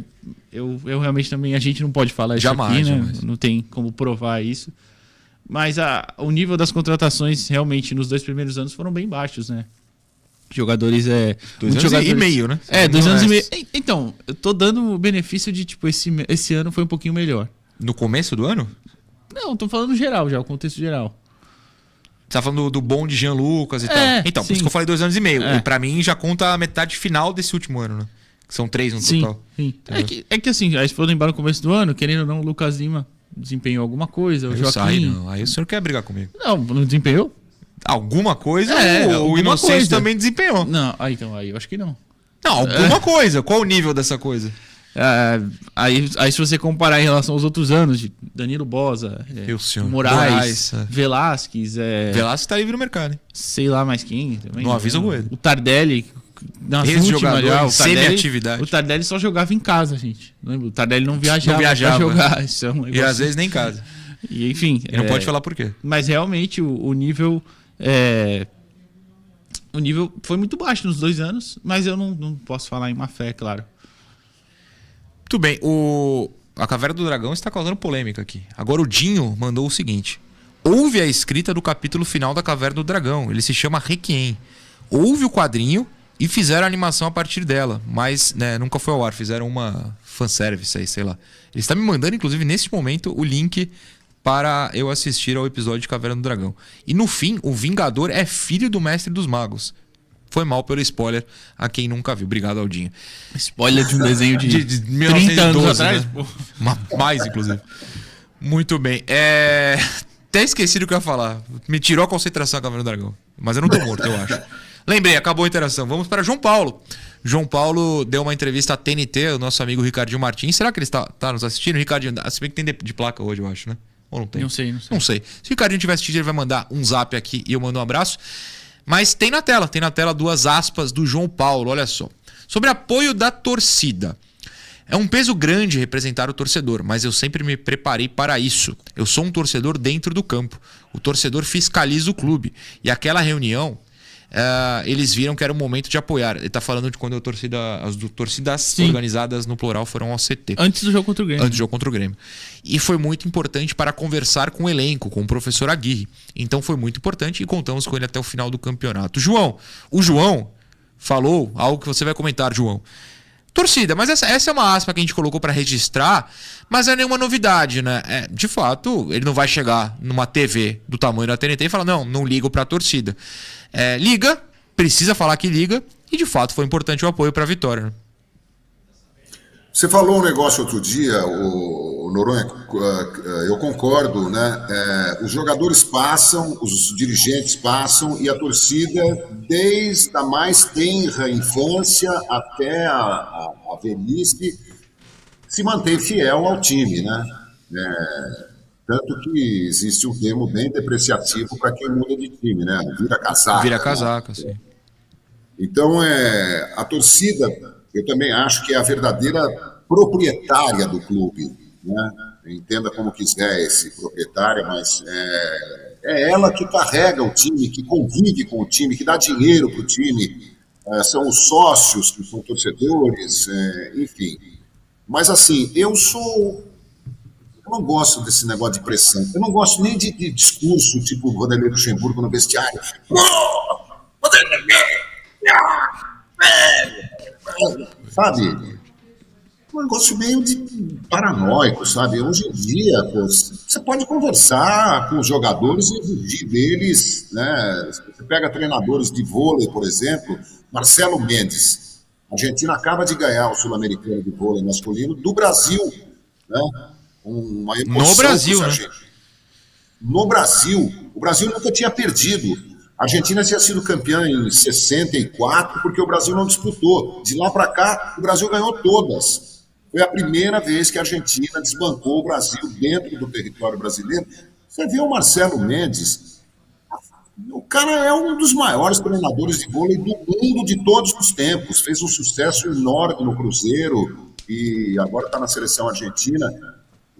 eu, eu realmente também. A gente não pode falar isso jamais, aqui, né? Jamais. Não tem como provar isso. Mas a, o nível das contratações, realmente, nos dois primeiros anos foram bem baixos, né? Jogadores é. Dois anos jogadores... e meio, né? É, dois anos e meio. Então, eu tô dando o benefício de, tipo, esse, esse ano foi um pouquinho melhor. No começo do ano? Não, tô falando geral já, o contexto geral. Você tá falando do, do bom de Jean Lucas e é, tal. Então, sim. por isso que eu falei dois anos e meio. É. E pra mim já conta a metade final desse último ano, né? Que são três no sim, total. Sim. É que, é que assim, aí se for lembrar no começo do ano, querendo ou não, o Lucas Lima desempenhou alguma coisa. O Joaquim. Não. Aí o senhor quer brigar comigo. Não, não desempenhou? Alguma coisa é, o, o Inocêncio também desempenhou. Não, aí então, aí eu acho que não. Não, alguma é. coisa. Qual o nível dessa coisa? É, aí, aí, se você comparar em relação aos outros anos, de Danilo Bosa, é, Moraes, Moraes é. Velasquez. É, Velasquez tá livre no mercado, hein? Sei lá mais quem. Também, não avisa o O Tardelli. Nas Esse últimas já, o Tardelli. O Tardelli só jogava em casa, gente. O Tardelli não viajava, não viajava. pra jogar. Isso é um e às vezes nem em casa. E, enfim. E não pode é, falar por quê. Mas realmente o, o nível. É, o nível foi muito baixo nos dois anos, mas eu não, não posso falar em má fé, claro. Muito bem, o... a Caverna do Dragão está causando polêmica aqui. Agora o Dinho mandou o seguinte: houve a escrita do capítulo final da Caverna do Dragão, ele se chama Requiem. Houve o quadrinho e fizeram a animação a partir dela, mas né, nunca foi ao ar, fizeram uma fanservice aí, sei lá. Ele está me mandando, inclusive, neste momento, o link para eu assistir ao episódio de Caverna do Dragão. E no fim, o Vingador é filho do Mestre dos Magos. Foi mal pelo spoiler a quem nunca viu. Obrigado, Aldinho. Spoiler de um desenho de, de, de 1912, anos atrás, né? Mais, inclusive. Muito bem. É... Até esqueci do que eu ia falar. Me tirou a concentração a Caverna do Dragão. Mas eu não tô morto, eu acho. Lembrei, acabou a interação. Vamos para João Paulo. João Paulo deu uma entrevista à TNT, o nosso amigo Ricardinho Martins. Será que ele está, está nos assistindo? Ricardinho, se bem que tem de, de placa hoje, eu acho, né? Ou não tem? Não sei, não sei. Não sei. Se o Ricardinho tiver assistido, ele vai mandar um zap aqui e eu mando um abraço. Mas tem na tela, tem na tela duas aspas do João Paulo, olha só. Sobre apoio da torcida. É um peso grande representar o torcedor, mas eu sempre me preparei para isso. Eu sou um torcedor dentro do campo. O torcedor fiscaliza o clube. E aquela reunião uh, eles viram que era o momento de apoiar. Ele está falando de quando a torcida, as do, torcidas Sim. organizadas no plural foram ao CT. Antes do jogo contra o Grêmio. Antes do jogo contra o Grêmio. E foi muito importante para conversar com o elenco, com o professor Aguirre. Então foi muito importante e contamos com ele até o final do campeonato. João, o João falou algo que você vai comentar, João. Torcida, mas essa, essa é uma aspa que a gente colocou para registrar, mas é nenhuma novidade, né? É, de fato, ele não vai chegar numa TV do tamanho da TNT e falar: não, não ligo para a torcida. É, liga, precisa falar que liga, e de fato foi importante o apoio para a vitória. Né? Você falou um negócio outro dia, o Noronha, eu concordo, né? É, os jogadores passam, os dirigentes passam e a torcida, desde a mais tenra infância até a, a, a velhice, se mantém fiel ao time, né? É, tanto que existe um termo bem depreciativo para quem muda de time, né? Vira casaca. Vira né? casaca, né? sim. Então, é, a torcida, eu também acho que é a verdadeira proprietária do clube. Né? Entenda como quiser esse proprietária, mas é, é ela que carrega o time, que convive com o time, que dá dinheiro para o time. É, são os sócios que são torcedores, é, enfim. Mas assim, eu sou não gosto desse negócio de pressão. Eu não gosto nem de, de discurso tipo Vanderlei Luxemburgo no vestiário. Sabe? Um negócio meio de paranoico, sabe? Hoje em dia, você pode conversar com os jogadores e exigir deles, né? Você pega treinadores de vôlei, por exemplo, Marcelo Mendes. A Argentina acaba de ganhar o Sul-Americano de vôlei masculino do Brasil, né? Uma emoção no Brasil, né? No Brasil. O Brasil nunca tinha perdido. A Argentina tinha sido campeã em 64 porque o Brasil não disputou. De lá para cá, o Brasil ganhou todas. Foi a primeira vez que a Argentina desbancou o Brasil dentro do território brasileiro. Você vê o Marcelo Mendes, o cara é um dos maiores treinadores de vôlei do mundo de todos os tempos. Fez um sucesso enorme no Cruzeiro e agora está na seleção argentina.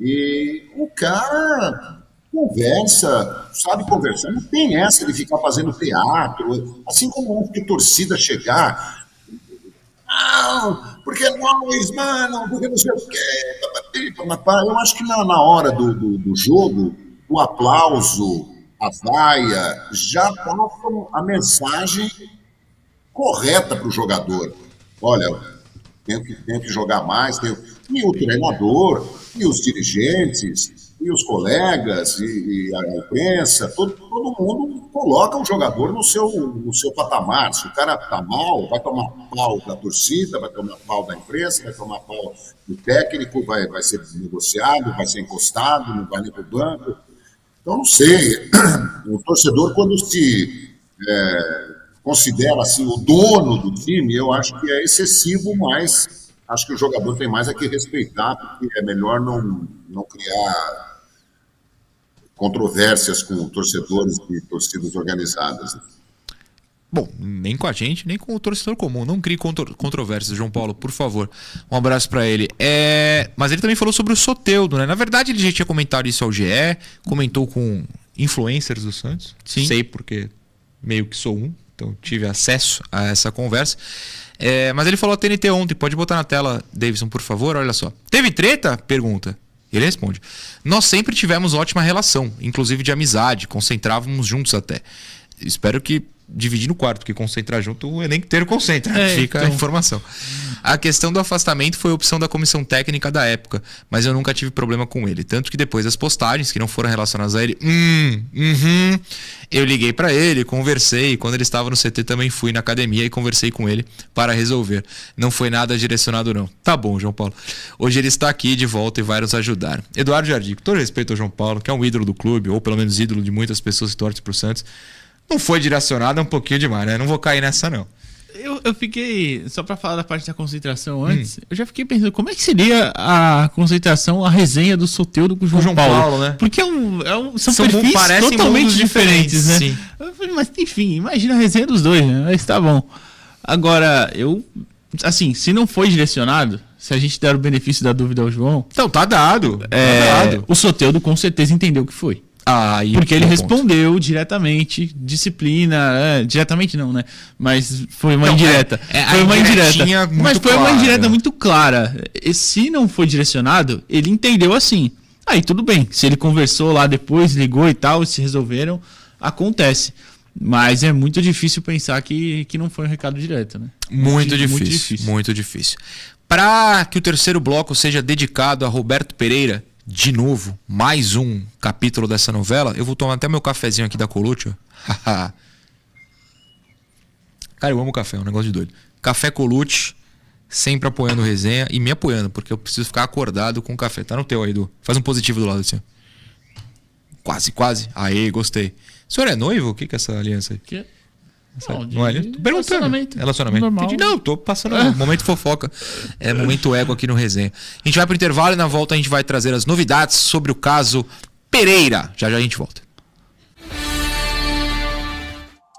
E o cara conversa, sabe conversar, não tem essa de ficar fazendo teatro, assim como de torcida chegar. Não, porque nós, mano, porque não sei o quê. Eu acho que na, na hora do, do, do jogo, o aplauso, a vaia, já passam a mensagem correta para o jogador. Olha, tenho que, tenho que jogar mais, tenho... e o treinador, e os dirigentes, e os colegas, e, e a imprensa, todo, todo mundo coloca o jogador no seu, no seu patamar. Se o cara está mal, vai tomar pau da torcida, vai tomar pau da imprensa, vai tomar pau do técnico, vai, vai ser negociado, vai ser encostado, não vai nem para o banco. Então, não sei. O torcedor, quando se é, considera assim, o dono do time, eu acho que é excessivo, mas acho que o jogador tem mais a que respeitar, porque é melhor não, não criar controvérsias com torcedores e torcidas organizadas. Bom, nem com a gente, nem com o torcedor comum. Não crie contro controvérsias, João Paulo, por favor. Um abraço para ele. É... Mas ele também falou sobre o Soteudo, né? Na verdade, ele já tinha comentado isso ao GE, comentou com influencers do Santos. Sim. Sei porque meio que sou um então tive acesso a essa conversa. É, mas ele falou a TNT ontem, pode botar na tela, Davidson, por favor, olha só. Teve treta? Pergunta. Ele responde: Nós sempre tivemos ótima relação, inclusive de amizade, concentrávamos juntos até. Espero que dividir no quarto, porque concentrar junto o elenco inteiro concentra. É, Fica então... a informação. A questão do afastamento foi opção da comissão técnica da época, mas eu nunca tive problema com ele. Tanto que depois das postagens que não foram relacionadas a ele, hum, uhum, eu liguei para ele, conversei. Quando ele estava no CT também fui na academia e conversei com ele para resolver. Não foi nada direcionado, não. Tá bom, João Paulo. Hoje ele está aqui de volta e vai nos ajudar. Eduardo Jardim, com todo respeito ao João Paulo, que é um ídolo do clube, ou pelo menos ídolo de muitas pessoas que torcem pro Santos não foi direcionado é um pouquinho demais, né? Não vou cair nessa, não. Eu, eu fiquei, só para falar da parte da concentração antes, hum. eu já fiquei pensando como é que seria a concentração, a resenha do Soteudo com o João, João Paulo. Paulo. né? Porque é um, é um, são, são perfis totalmente diferentes, diferentes, né? Sim. Mas enfim, imagina a resenha dos dois, né? Mas tá bom. Agora, eu, assim, se não foi direcionado, se a gente der o benefício da dúvida ao João. Então, tá dado. É, tá dado. O Soteudo com certeza entendeu o que foi. Ah, Porque ele respondeu ponto. diretamente, disciplina, é, diretamente não, né? Mas foi uma não, indireta. É, é, foi uma indireta. Mas foi clara. uma indireta muito clara. E se não foi direcionado, ele entendeu assim. Aí tudo bem. Se ele conversou lá depois, ligou e tal, se resolveram, acontece. Mas é muito difícil pensar que, que não foi um recado direto, né? Muito, muito difícil, muito difícil. Muito difícil. Para que o terceiro bloco seja dedicado a Roberto Pereira, de novo, mais um capítulo dessa novela. Eu vou tomar até meu cafezinho aqui da Colute. Cara, eu amo café, é um negócio de doido. Café Colute, sempre apoiando resenha e me apoiando, porque eu preciso ficar acordado com o café. Tá no teu aí, Edu. Faz um positivo do lado assim. Quase, quase. Aê, gostei. O senhor é noivo? O que, que é essa aliança aí? Que? Não, não é? Tô Relacionamento. Relacionamento. Normal. Entendi. Não, tô passando é. momento fofoca. É momento ego aqui no resenha. A gente vai pro intervalo e na volta a gente vai trazer as novidades sobre o caso Pereira. Já já a gente volta.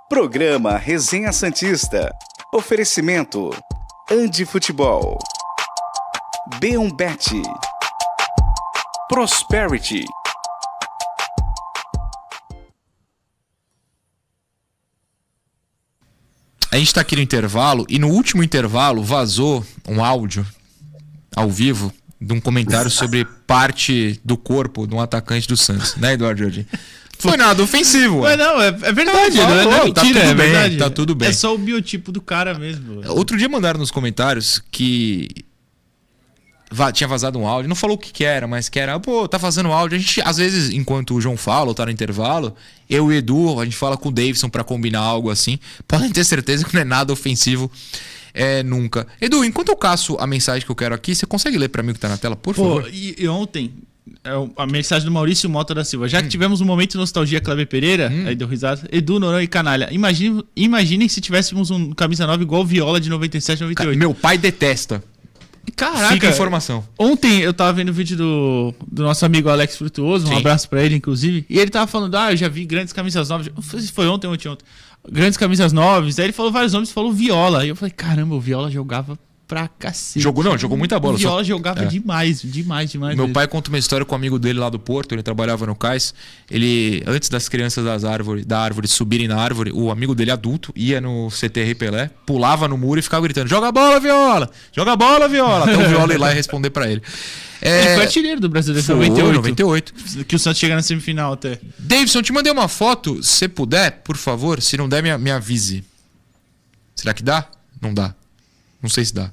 Programa Resenha Santista. Oferecimento. Andi Futebol. B1Bet. Prosperity. A gente está aqui no intervalo e no último intervalo vazou um áudio ao vivo de um comentário sobre parte do corpo de um atacante do Santos, né, Eduardo Jardim? Foi nada ofensivo. Mas não, é, é verdade, não, não, é, não é mentira, tá é bem, verdade. Tá tudo bem. É só o biotipo do cara mesmo. Outro dia mandaram nos comentários que tinha vazado um áudio, não falou o que, que era, mas que era, pô, tá fazendo áudio. A gente, às vezes, enquanto o João fala ou tá no intervalo, eu e o Edu, a gente fala com o Davidson para combinar algo assim. Podem ter certeza que não é nada ofensivo. É, nunca. Edu, enquanto eu caço a mensagem que eu quero aqui, você consegue ler para mim o que tá na tela, por Pô, favor? E, e ontem, é a mensagem do Maurício Mota da Silva. Já hum. que tivemos um momento de nostalgia Kleber Pereira, hum. aí deu risada, Edu, Noronha e Canalha. Imagine, imaginem se tivéssemos um camisa 9 igual Viola de 97, 98. Meu pai detesta. Caraca. Fica informação. Ontem eu tava vendo o vídeo do, do nosso amigo Alex Frutuoso, um Sim. abraço para ele, inclusive. E ele tava falando, ah, eu já vi grandes camisas novas. Foi ontem, ontem, ontem. Grandes camisas novas. Aí ele falou vários nomes, falou Viola. E eu falei, caramba, o Viola jogava pra cacete. Jogou não, jogou muita bola. O Viola só... jogava é. demais, demais, demais. Meu mesmo. pai conta uma história com um amigo dele lá do Porto, ele trabalhava no cais. Ele, antes das crianças das árvores, da árvore subirem na árvore, o amigo dele adulto ia no CTR Pelé, pulava no muro e ficava gritando: "Joga a bola, Viola! Joga a bola, Viola!" Até o Viola ir lá e responder para ele. É... Ele foi artilheiro do Brasil de 98. 98. Que o Santos chega na semifinal até. Davidson, te mandei uma foto. Se puder, por favor, se não der, me, me avise. Será que dá? Não dá. Não sei se dá.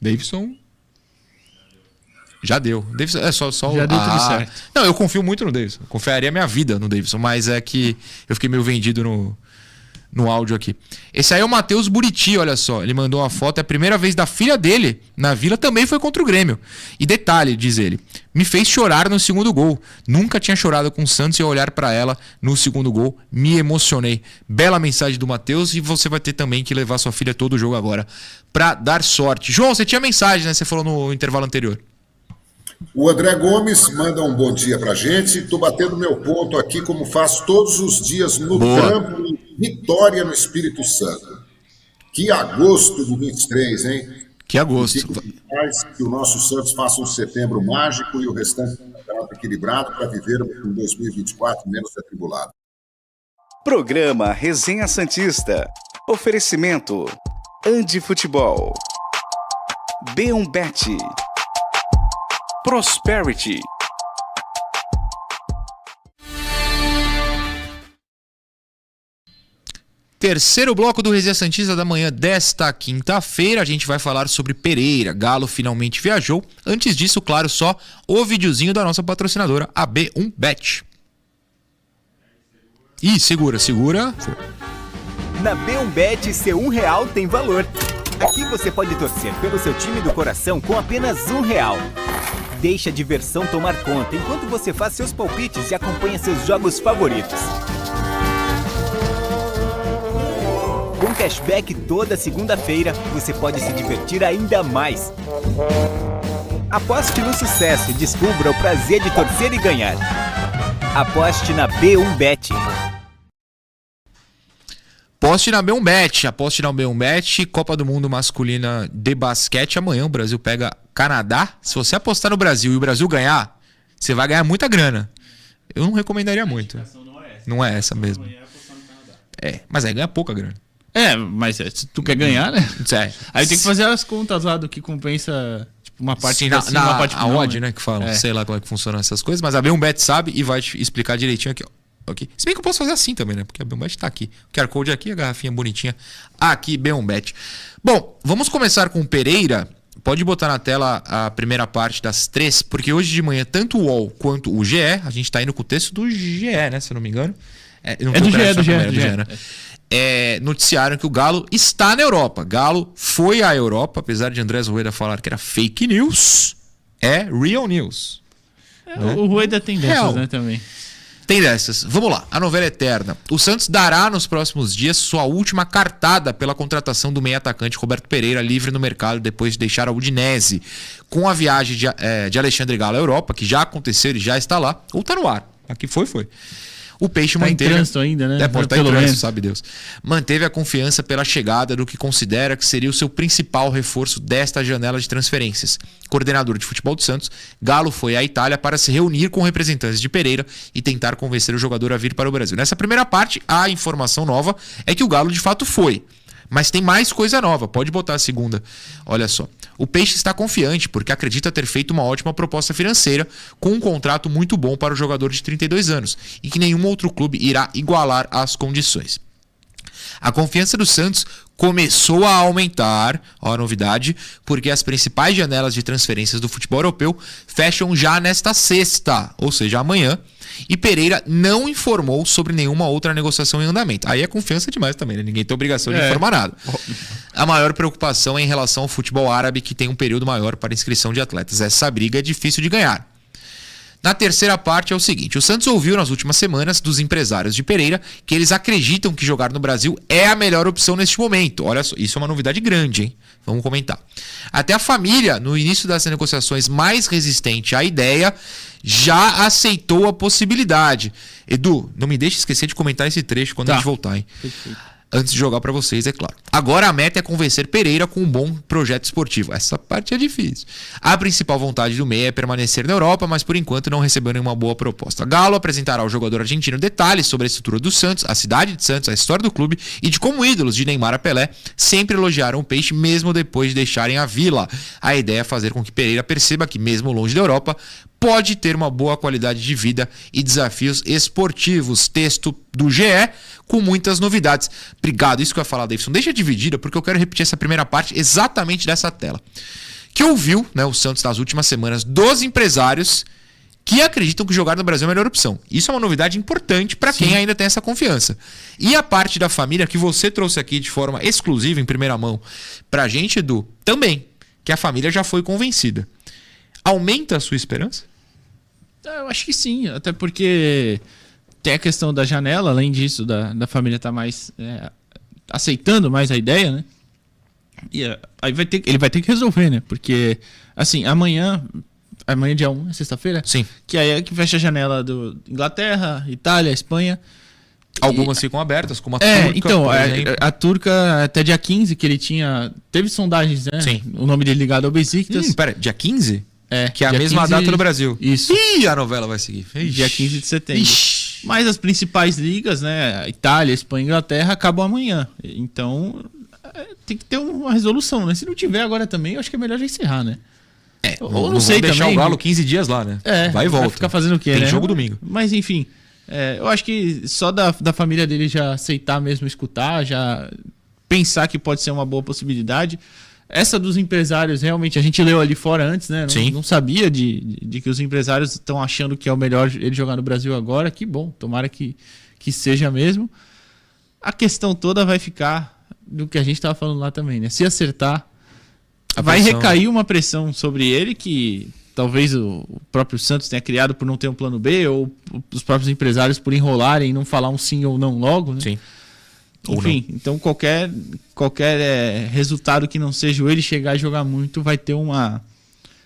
Davidson. Já deu. Davidson, é só, só Já deu tudo ah, certo. Não, eu confio muito no Davidson. Confiaria minha vida no Davidson, mas é que eu fiquei meio vendido no, no áudio aqui. Esse aí é o Matheus Buriti, olha só. Ele mandou uma foto. É a primeira vez da filha dele na vila, também foi contra o Grêmio. E detalhe, diz ele, me fez chorar no segundo gol. Nunca tinha chorado com o Santos e olhar para ela no segundo gol, me emocionei. Bela mensagem do Matheus e você vai ter também que levar sua filha todo o jogo agora para dar sorte. João, você tinha mensagem, né? Você falou no intervalo anterior. O André Gomes manda um bom dia pra gente. Estou batendo meu ponto aqui, como faço todos os dias no Boa. campo Vitória no Espírito Santo. Que agosto de 23, hein? Que agosto. Faz que o nosso Santos faça um setembro mágico e o restante campeonato equilibrado para viver um 2024 menos atribulado. Programa Resenha Santista. Oferecimento. Andi Futebol. B1 Bet. Prosperity. Terceiro bloco do Resenha Santista da manhã desta quinta-feira. A gente vai falar sobre Pereira. Galo finalmente viajou. Antes disso, claro, só o videozinho da nossa patrocinadora, a B1Bet. Ih, segura, segura. Na B1Bet, seu um real tem valor. Aqui você pode torcer pelo seu time do coração com apenas um real. Deixe a diversão tomar conta enquanto você faz seus palpites e acompanha seus jogos favoritos. Com cashback toda segunda-feira, você pode se divertir ainda mais. Aposte no sucesso e descubra o prazer de torcer e ganhar. Aposte na B1Bet. Aposte na B1Bet, aposte na B1Bet, Copa do Mundo Masculina de Basquete. Amanhã o Brasil pega Canadá. Se você apostar no Brasil e o Brasil ganhar, você vai ganhar muita grana. Eu não recomendaria muito. Não é essa mesmo. É, mas aí ganha pouca grana. É, mas é, se tu quer ganhar, né? É. Aí tem que fazer as contas lá do que compensa, tipo, uma parte Sim, na, cima, na uma parte a não, odd, né, que falam. É. Sei lá como é que funcionam essas coisas, mas a B1Bet sabe e vai te explicar direitinho aqui, ó. Ok? Se bem que eu posso fazer assim também, né? Porque a B1Bet tá aqui. O QR Code aqui, a garrafinha bonitinha aqui, B1Bet. Bom, vamos começar com o Pereira. Pode botar na tela a primeira parte das três, porque hoje de manhã, tanto o UOL quanto o GE, a gente tá indo com o texto do GE, né? Se eu não me engano. É, não É do GE, do GE, é né? É, noticiaram que o Galo está na Europa. Galo foi à Europa, apesar de Andrés Rueda falar que era fake news, é real news. É, O Rueda tem dessas, Real. né, também. Tem dessas. Vamos lá, a novela eterna. O Santos dará nos próximos dias sua última cartada pela contratação do meio atacante Roberto Pereira, livre no mercado depois de deixar a Udinese. Com a viagem de, eh, de Alexandre Galo à Europa, que já aconteceu, ele já está lá, ou está no ar. Aqui foi, foi. O Peixe Tá em manteve. trânsito ainda, né? É, pode estar em Pelo trânsito, menos. sabe Deus. Manteve a confiança pela chegada do que considera que seria o seu principal reforço desta janela de transferências. Coordenador de futebol do Santos, Galo foi à Itália para se reunir com representantes de Pereira e tentar convencer o jogador a vir para o Brasil. Nessa primeira parte, a informação nova é que o Galo de fato foi. Mas tem mais coisa nova, pode botar a segunda. Olha só. O Peixe está confiante porque acredita ter feito uma ótima proposta financeira com um contrato muito bom para o jogador de 32 anos e que nenhum outro clube irá igualar as condições. A confiança do Santos começou a aumentar, ó a novidade, porque as principais janelas de transferências do futebol europeu fecham já nesta sexta, ou seja, amanhã, e Pereira não informou sobre nenhuma outra negociação em andamento. Aí é confiança demais também, né? Ninguém tem obrigação de É. informar nada. A maior preocupação é em relação ao futebol árabe, que tem um período maior para inscrição de atletas. Essa briga é difícil de ganhar. Na terceira parte é o seguinte: o Santos ouviu nas últimas semanas dos empresários de Pereira que eles acreditam que jogar no Brasil é a melhor opção neste momento. Olha só, isso é uma novidade grande, hein? Vamos comentar. Até a família, no início das negociações mais resistente à ideia, já aceitou a possibilidade. Edu, não me deixe esquecer de comentar esse trecho quando a Tá. gente voltar, hein? Antes de jogar pra vocês, é claro. Agora a meta é convencer Pereira com um bom projeto esportivo. Essa parte é difícil. A principal vontade do meia é permanecer na Europa, mas por enquanto não recebeu nenhuma boa proposta. Galo apresentará ao jogador argentino detalhes sobre a estrutura do Santos, a cidade de Santos, a história do clube e de como ídolos de Neymar a Pelé sempre elogiaram o Peixe mesmo depois de deixarem a vila. A ideia é fazer com que Pereira perceba que mesmo longe da Europa, pode ter uma boa qualidade de vida e desafios esportivos. Texto do GE com muitas novidades. Obrigado, isso que eu ia falar, Davidson. Deixa dividida, porque eu quero repetir essa primeira parte exatamente dessa tela. Que ouviu né, o Santos nas últimas semanas dos empresários que acreditam que jogar no Brasil é a melhor opção. Isso é uma novidade importante para quem ainda tem essa confiança. E a parte da família que você trouxe aqui de forma exclusiva, em primeira mão, pra gente, Edu, também. Que a família já foi convencida. Aumenta a sua esperança? É, Eu acho que sim, até porque tem a questão da janela, além disso, da, da família estar mais é, aceitando mais a ideia, né? E é, aí vai ter, ele vai ter que resolver, né? Porque, assim, amanhã, amanhã dia 1, é sexta-feira? Sim. Que aí é que fecha a janela do Inglaterra, Itália, Espanha. Algumas ficam abertas, como a É, turca, então, a, exemplo. a turca até dia 15 que ele tinha. Teve sondagens, né? Sim. O nome dele ligado ao Besiktas. Hum, pera, dia 15? É, Que é a mesma 15 data do Brasil. Isso. Ih, a novela vai seguir. Ixi. Dia 15 de setembro. Ixi. Mas as principais ligas, né? Itália, Espanha, Inglaterra, acabam amanhã. Então é, tem que ter uma resolução, né? Se não tiver agora também, eu acho que é melhor já encerrar, né? É, ou não, não sei deixar também. o Galo 15 dias lá, né? É, vai e volta. Vai ficar fazendo o quê, Tem né? jogo domingo. Mas enfim, é, eu acho que só da, da família dele já aceitar mesmo escutar, já pensar que pode ser uma boa possibilidade. Essa dos empresários, realmente, a gente leu ali fora antes, né? Não, não sabia de, de, de, que os empresários estão achando que é o melhor ele jogar no Brasil agora. Que bom, tomara que, que seja mesmo. A questão toda vai ficar do que a gente estava falando lá também, né? Se acertar, a vai pressão. recair uma pressão sobre ele que talvez o próprio Santos tenha criado por não ter um plano B, ou os próprios empresários por enrolarem e não falar um sim ou não logo, né? Sim. Enfim, então qualquer, qualquer é, resultado que não seja ele chegar e jogar muito vai ter uma.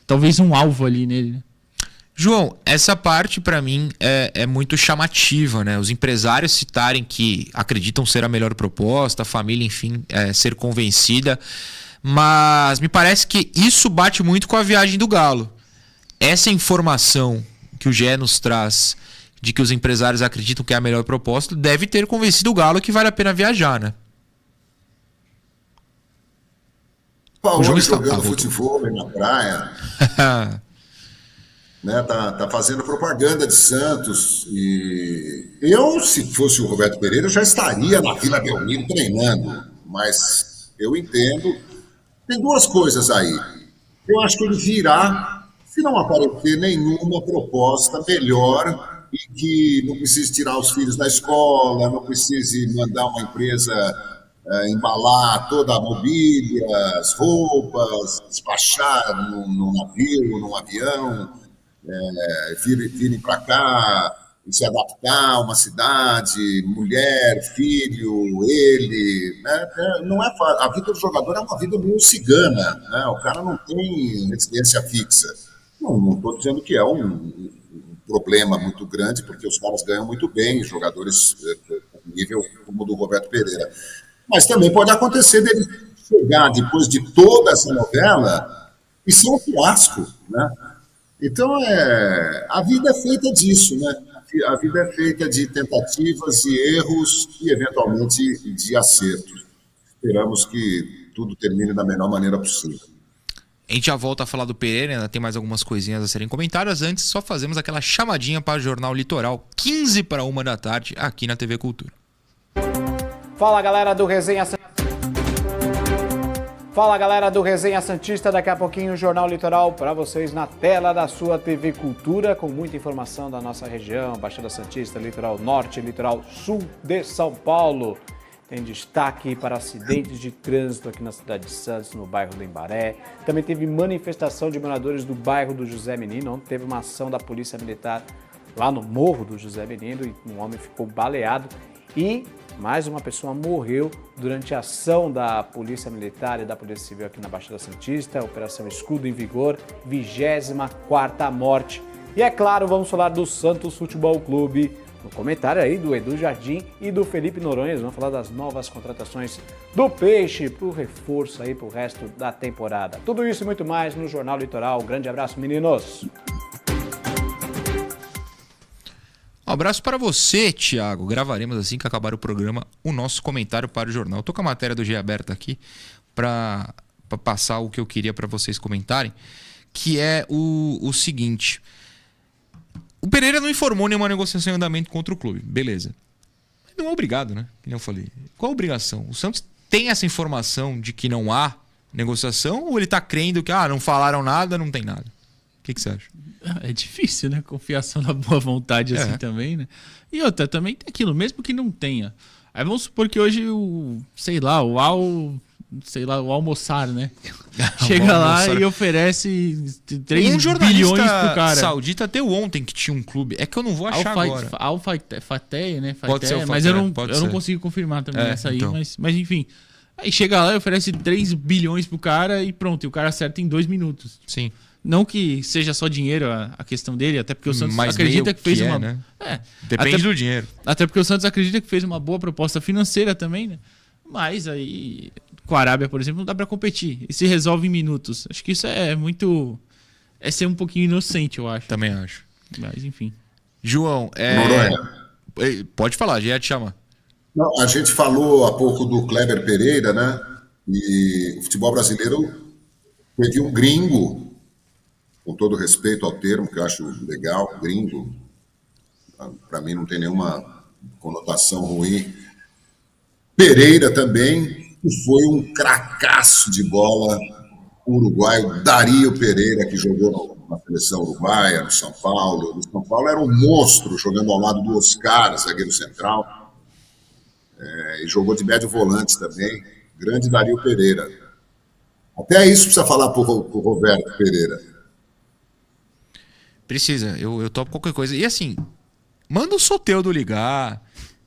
Talvez um alvo ali nele. Né? João, essa parte para mim é, é, muito chamativa, né? Os empresários citarem que acreditam ser a melhor proposta, a família, enfim, é, ser convencida. Mas me parece que isso bate muito com a viagem do Galo. Essa informação que o GE nos traz de que os empresários acreditam que é a melhor proposta, deve ter convencido o Galo que vale a pena viajar, né? Paulo o jogando futebol na praia. né, tá, tá fazendo propaganda de Santos. E eu, se fosse o Roberto Pereira, já estaria na Vila Belmiro treinando. Mas eu entendo. Tem duas coisas aí. Eu acho que ele virá, se não aparecer nenhuma proposta melhor e que não precise tirar os filhos da escola, não precise mandar uma empresa é, embalar toda a mobília, as roupas, despachar no, no navio, no avião, é, virem, virem para cá se adaptar a uma cidade, mulher, filho, ele, né? É, não é a vida do jogador é uma vida meio cigana, né? O cara não tem residência fixa. Não estou dizendo que é um, problema muito grande, porque os caras ganham muito bem, jogadores eh, nível como o do Roberto Pereira. Mas também pode acontecer dele chegar depois de toda essa novela e ser um fiasco, né? Então, é, a vida é feita disso, né? A vida é feita de tentativas e erros e, eventualmente, de acertos. Esperamos que tudo termine da melhor maneira possível. A gente já volta a falar do Pereira, ainda tem mais algumas coisinhas a serem comentadas. Antes, só fazemos aquela chamadinha para o Jornal Litoral, 15 para uma da tarde, aqui na TV Cultura. Fala galera do Resenha Fala galera do Resenha Santista, daqui a pouquinho o Jornal Litoral para vocês na tela da sua TV Cultura, com muita informação da nossa região, Baixada Santista, Litoral Norte, Litoral Sul de São Paulo. Tem destaque para acidentes de trânsito aqui na cidade de Santos, no bairro do Embaré. Também teve manifestação de moradores do bairro do José Menino, teve uma ação da Polícia Militar lá no morro do José Menino e um homem ficou baleado. E mais uma pessoa morreu durante a ação da Polícia Militar e da Polícia Civil aqui na Baixada Santista, Operação Escudo em Vigor, 24ª morte. E é claro, vamos falar do Santos Futebol Clube, no comentário aí do Edu Jardim e do Felipe Noronha. Eles vão falar das novas contratações do Peixe para o reforço aí para o resto da temporada. Tudo isso e muito mais no Jornal Litoral. Grande abraço, meninos! Um abraço para você, Thiago. Gravaremos assim que acabar o programa o nosso comentário para o jornal. Estou com a matéria do G aberta aqui para passar o que eu queria para vocês comentarem, que é o, o seguinte. O Pereira não informou nenhuma negociação em andamento contra o clube. Beleza. Não é obrigado, né? Como eu falei. Qual a obrigação? O Santos tem essa informação de que não há negociação ou ele está crendo que ah, não falaram nada, não tem nada? O que, que você acha? É difícil, né? Confiação na boa vontade assim é. também, né? E outra, também tem aquilo, mesmo que não tenha. Aí vamos supor que hoje o, sei lá, o Al sei lá, o almoçar, né? Chega lá e oferece 3 um bilhões pro cara. saudita deu ontem que tinha um clube. É que eu não vou achar Alfa, agora. Alfateia, né? Pode ser mas eu não, eu não consigo confirmar também é, essa aí. Então. Mas, mas enfim. Aí chega lá e oferece 3 bilhões pro cara e pronto. E o cara acerta em 2 minutos. Sim. Não que seja só dinheiro a, a questão dele, até porque o Santos mas acredita que fez que é, uma. Né? É, Depende até, do dinheiro. Até porque o Santos acredita que fez uma boa proposta financeira também, né? Mas aí, com a Arábia, por exemplo, não dá para competir. E se resolve em minutos. Acho que isso é muito. É ser um pouquinho inocente, eu acho. Também acho. Mas, enfim. João, é. Noronha. Pode falar, já te chama. Não, a gente falou há pouco do Kleber Pereira, né? E o futebol brasileiro teve um gringo, com todo respeito ao termo, que eu acho legal, gringo, para mim não tem nenhuma conotação ruim. Pereira também, foi um cracaço de bola uruguaio, Dario Pereira, que jogou na seleção uruguaia, no São Paulo. No São Paulo era um monstro, jogando ao lado do Oscar, zagueiro central. É, e jogou de médio volante também. Grande Dario Pereira. Até isso precisa falar para o Roberto Pereira. Precisa, eu, eu topo qualquer coisa. E assim, manda o Soteudo ligar.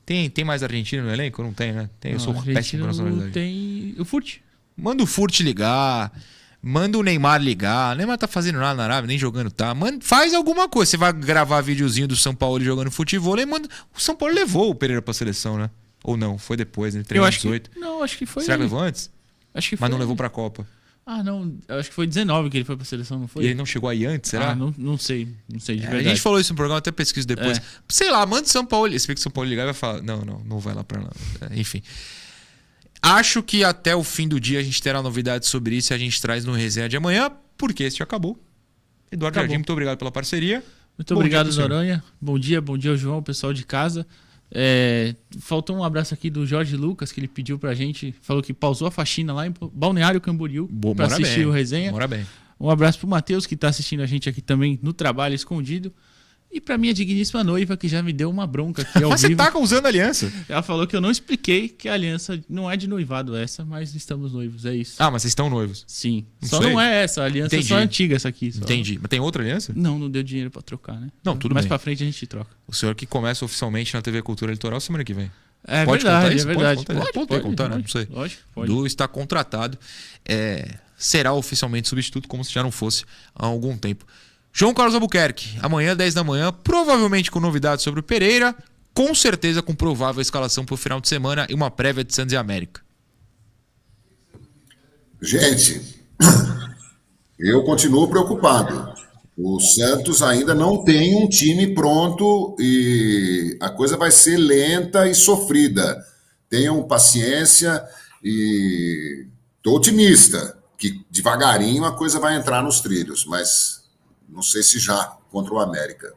Tem, tem mais argentino no elenco? Não tem, né? Tem, eu sou péssimo nacionalidade. Tem o Furt. Manda o Furt ligar. Manda o Neymar ligar. O Neymar tá fazendo nada na Arábia, nem jogando tá. Manda, faz alguma coisa. Você vai gravar videozinho do São Paulo jogando futebol e manda. O São Paulo levou o Pereira pra seleção, né? Ou não? Foi depois, né? Eu acho que, não, acho que foi. Será que levou antes? Acho que Mas não levou pra Copa. Ah, não. Acho que foi 19 que ele foi pra seleção, não foi? E ele não chegou aí antes, será? Ah, não, não sei. Não sei de é, verdade. A gente falou isso no programa, até pesquiso depois. É. Sei lá, manda São Paulo. Se vê que São Paulo ligar, vai falar: não, não, não vai lá pra lá. É, enfim. Acho que até o fim do dia a gente terá novidades sobre isso e a gente traz no resenha de amanhã, porque este acabou. Eduardo acabou. Jardim, muito obrigado pela parceria. Muito bom obrigado, Noronha. Bom dia, bom dia, João, pessoal de casa. É, faltou um abraço aqui do Jorge Lucas, que ele pediu pra gente, falou que pausou a faxina lá em Balneário Camboriú para assistir bem. o resenha. Mora bem. Um abraço pro Matheus, que está assistindo a gente aqui também no trabalho escondido. E pra minha digníssima noiva, que já me deu uma bronca aqui ao Mas vivo. você tá usando aliança? Ela falou que eu não expliquei que a aliança não é de noivado essa, mas estamos noivos, é isso. Ah, mas vocês estão noivos? Sim. Não só sei. não é essa, a aliança Entendi. é só antiga essa aqui. Só. Entendi. Mas tem outra aliança? Não, não deu dinheiro pra trocar, né? Não, tudo Mais bem. pra frente a gente troca. O senhor que começa oficialmente na TV Cultura Litoral semana que vem. É pode verdade, é verdade. Pode, pode, pode, pode contar, né? Não sei. Lógico, pode. Du está contratado. É, será oficialmente substituto, como se já não fosse há algum tempo. João Carlos Albuquerque, amanhã, 10 da manhã, provavelmente com novidades sobre o Pereira, com certeza com provável escalação para o final de semana e uma prévia de Santos e América. Gente, eu continuo preocupado. O Santos ainda não tem um time pronto e a coisa vai ser lenta e sofrida. Tenham paciência e estou otimista que devagarinho a coisa vai entrar nos trilhos, mas não sei se já contra o América.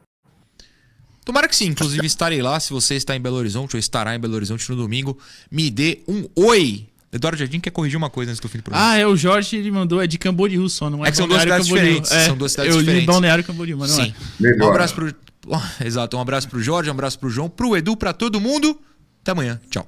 Tomara que sim, inclusive estarei lá. Se você está em Belo Horizonte ou estará em Belo Horizonte no domingo, me dê um oi. Eduardo Jardim quer corrigir uma coisa antes do fim do programa. Ah, é o Jorge, ele mandou, é de Camboriú só, não é? É que são duas cidades Camboriú. diferentes. É, são duas cidades eu diferentes. li Balneário Camboriú, mas não Sim. é. Um abraço pro. Exato, um abraço pro Jorge, um abraço pro João, pro Edu, pra todo mundo. Até amanhã. Tchau.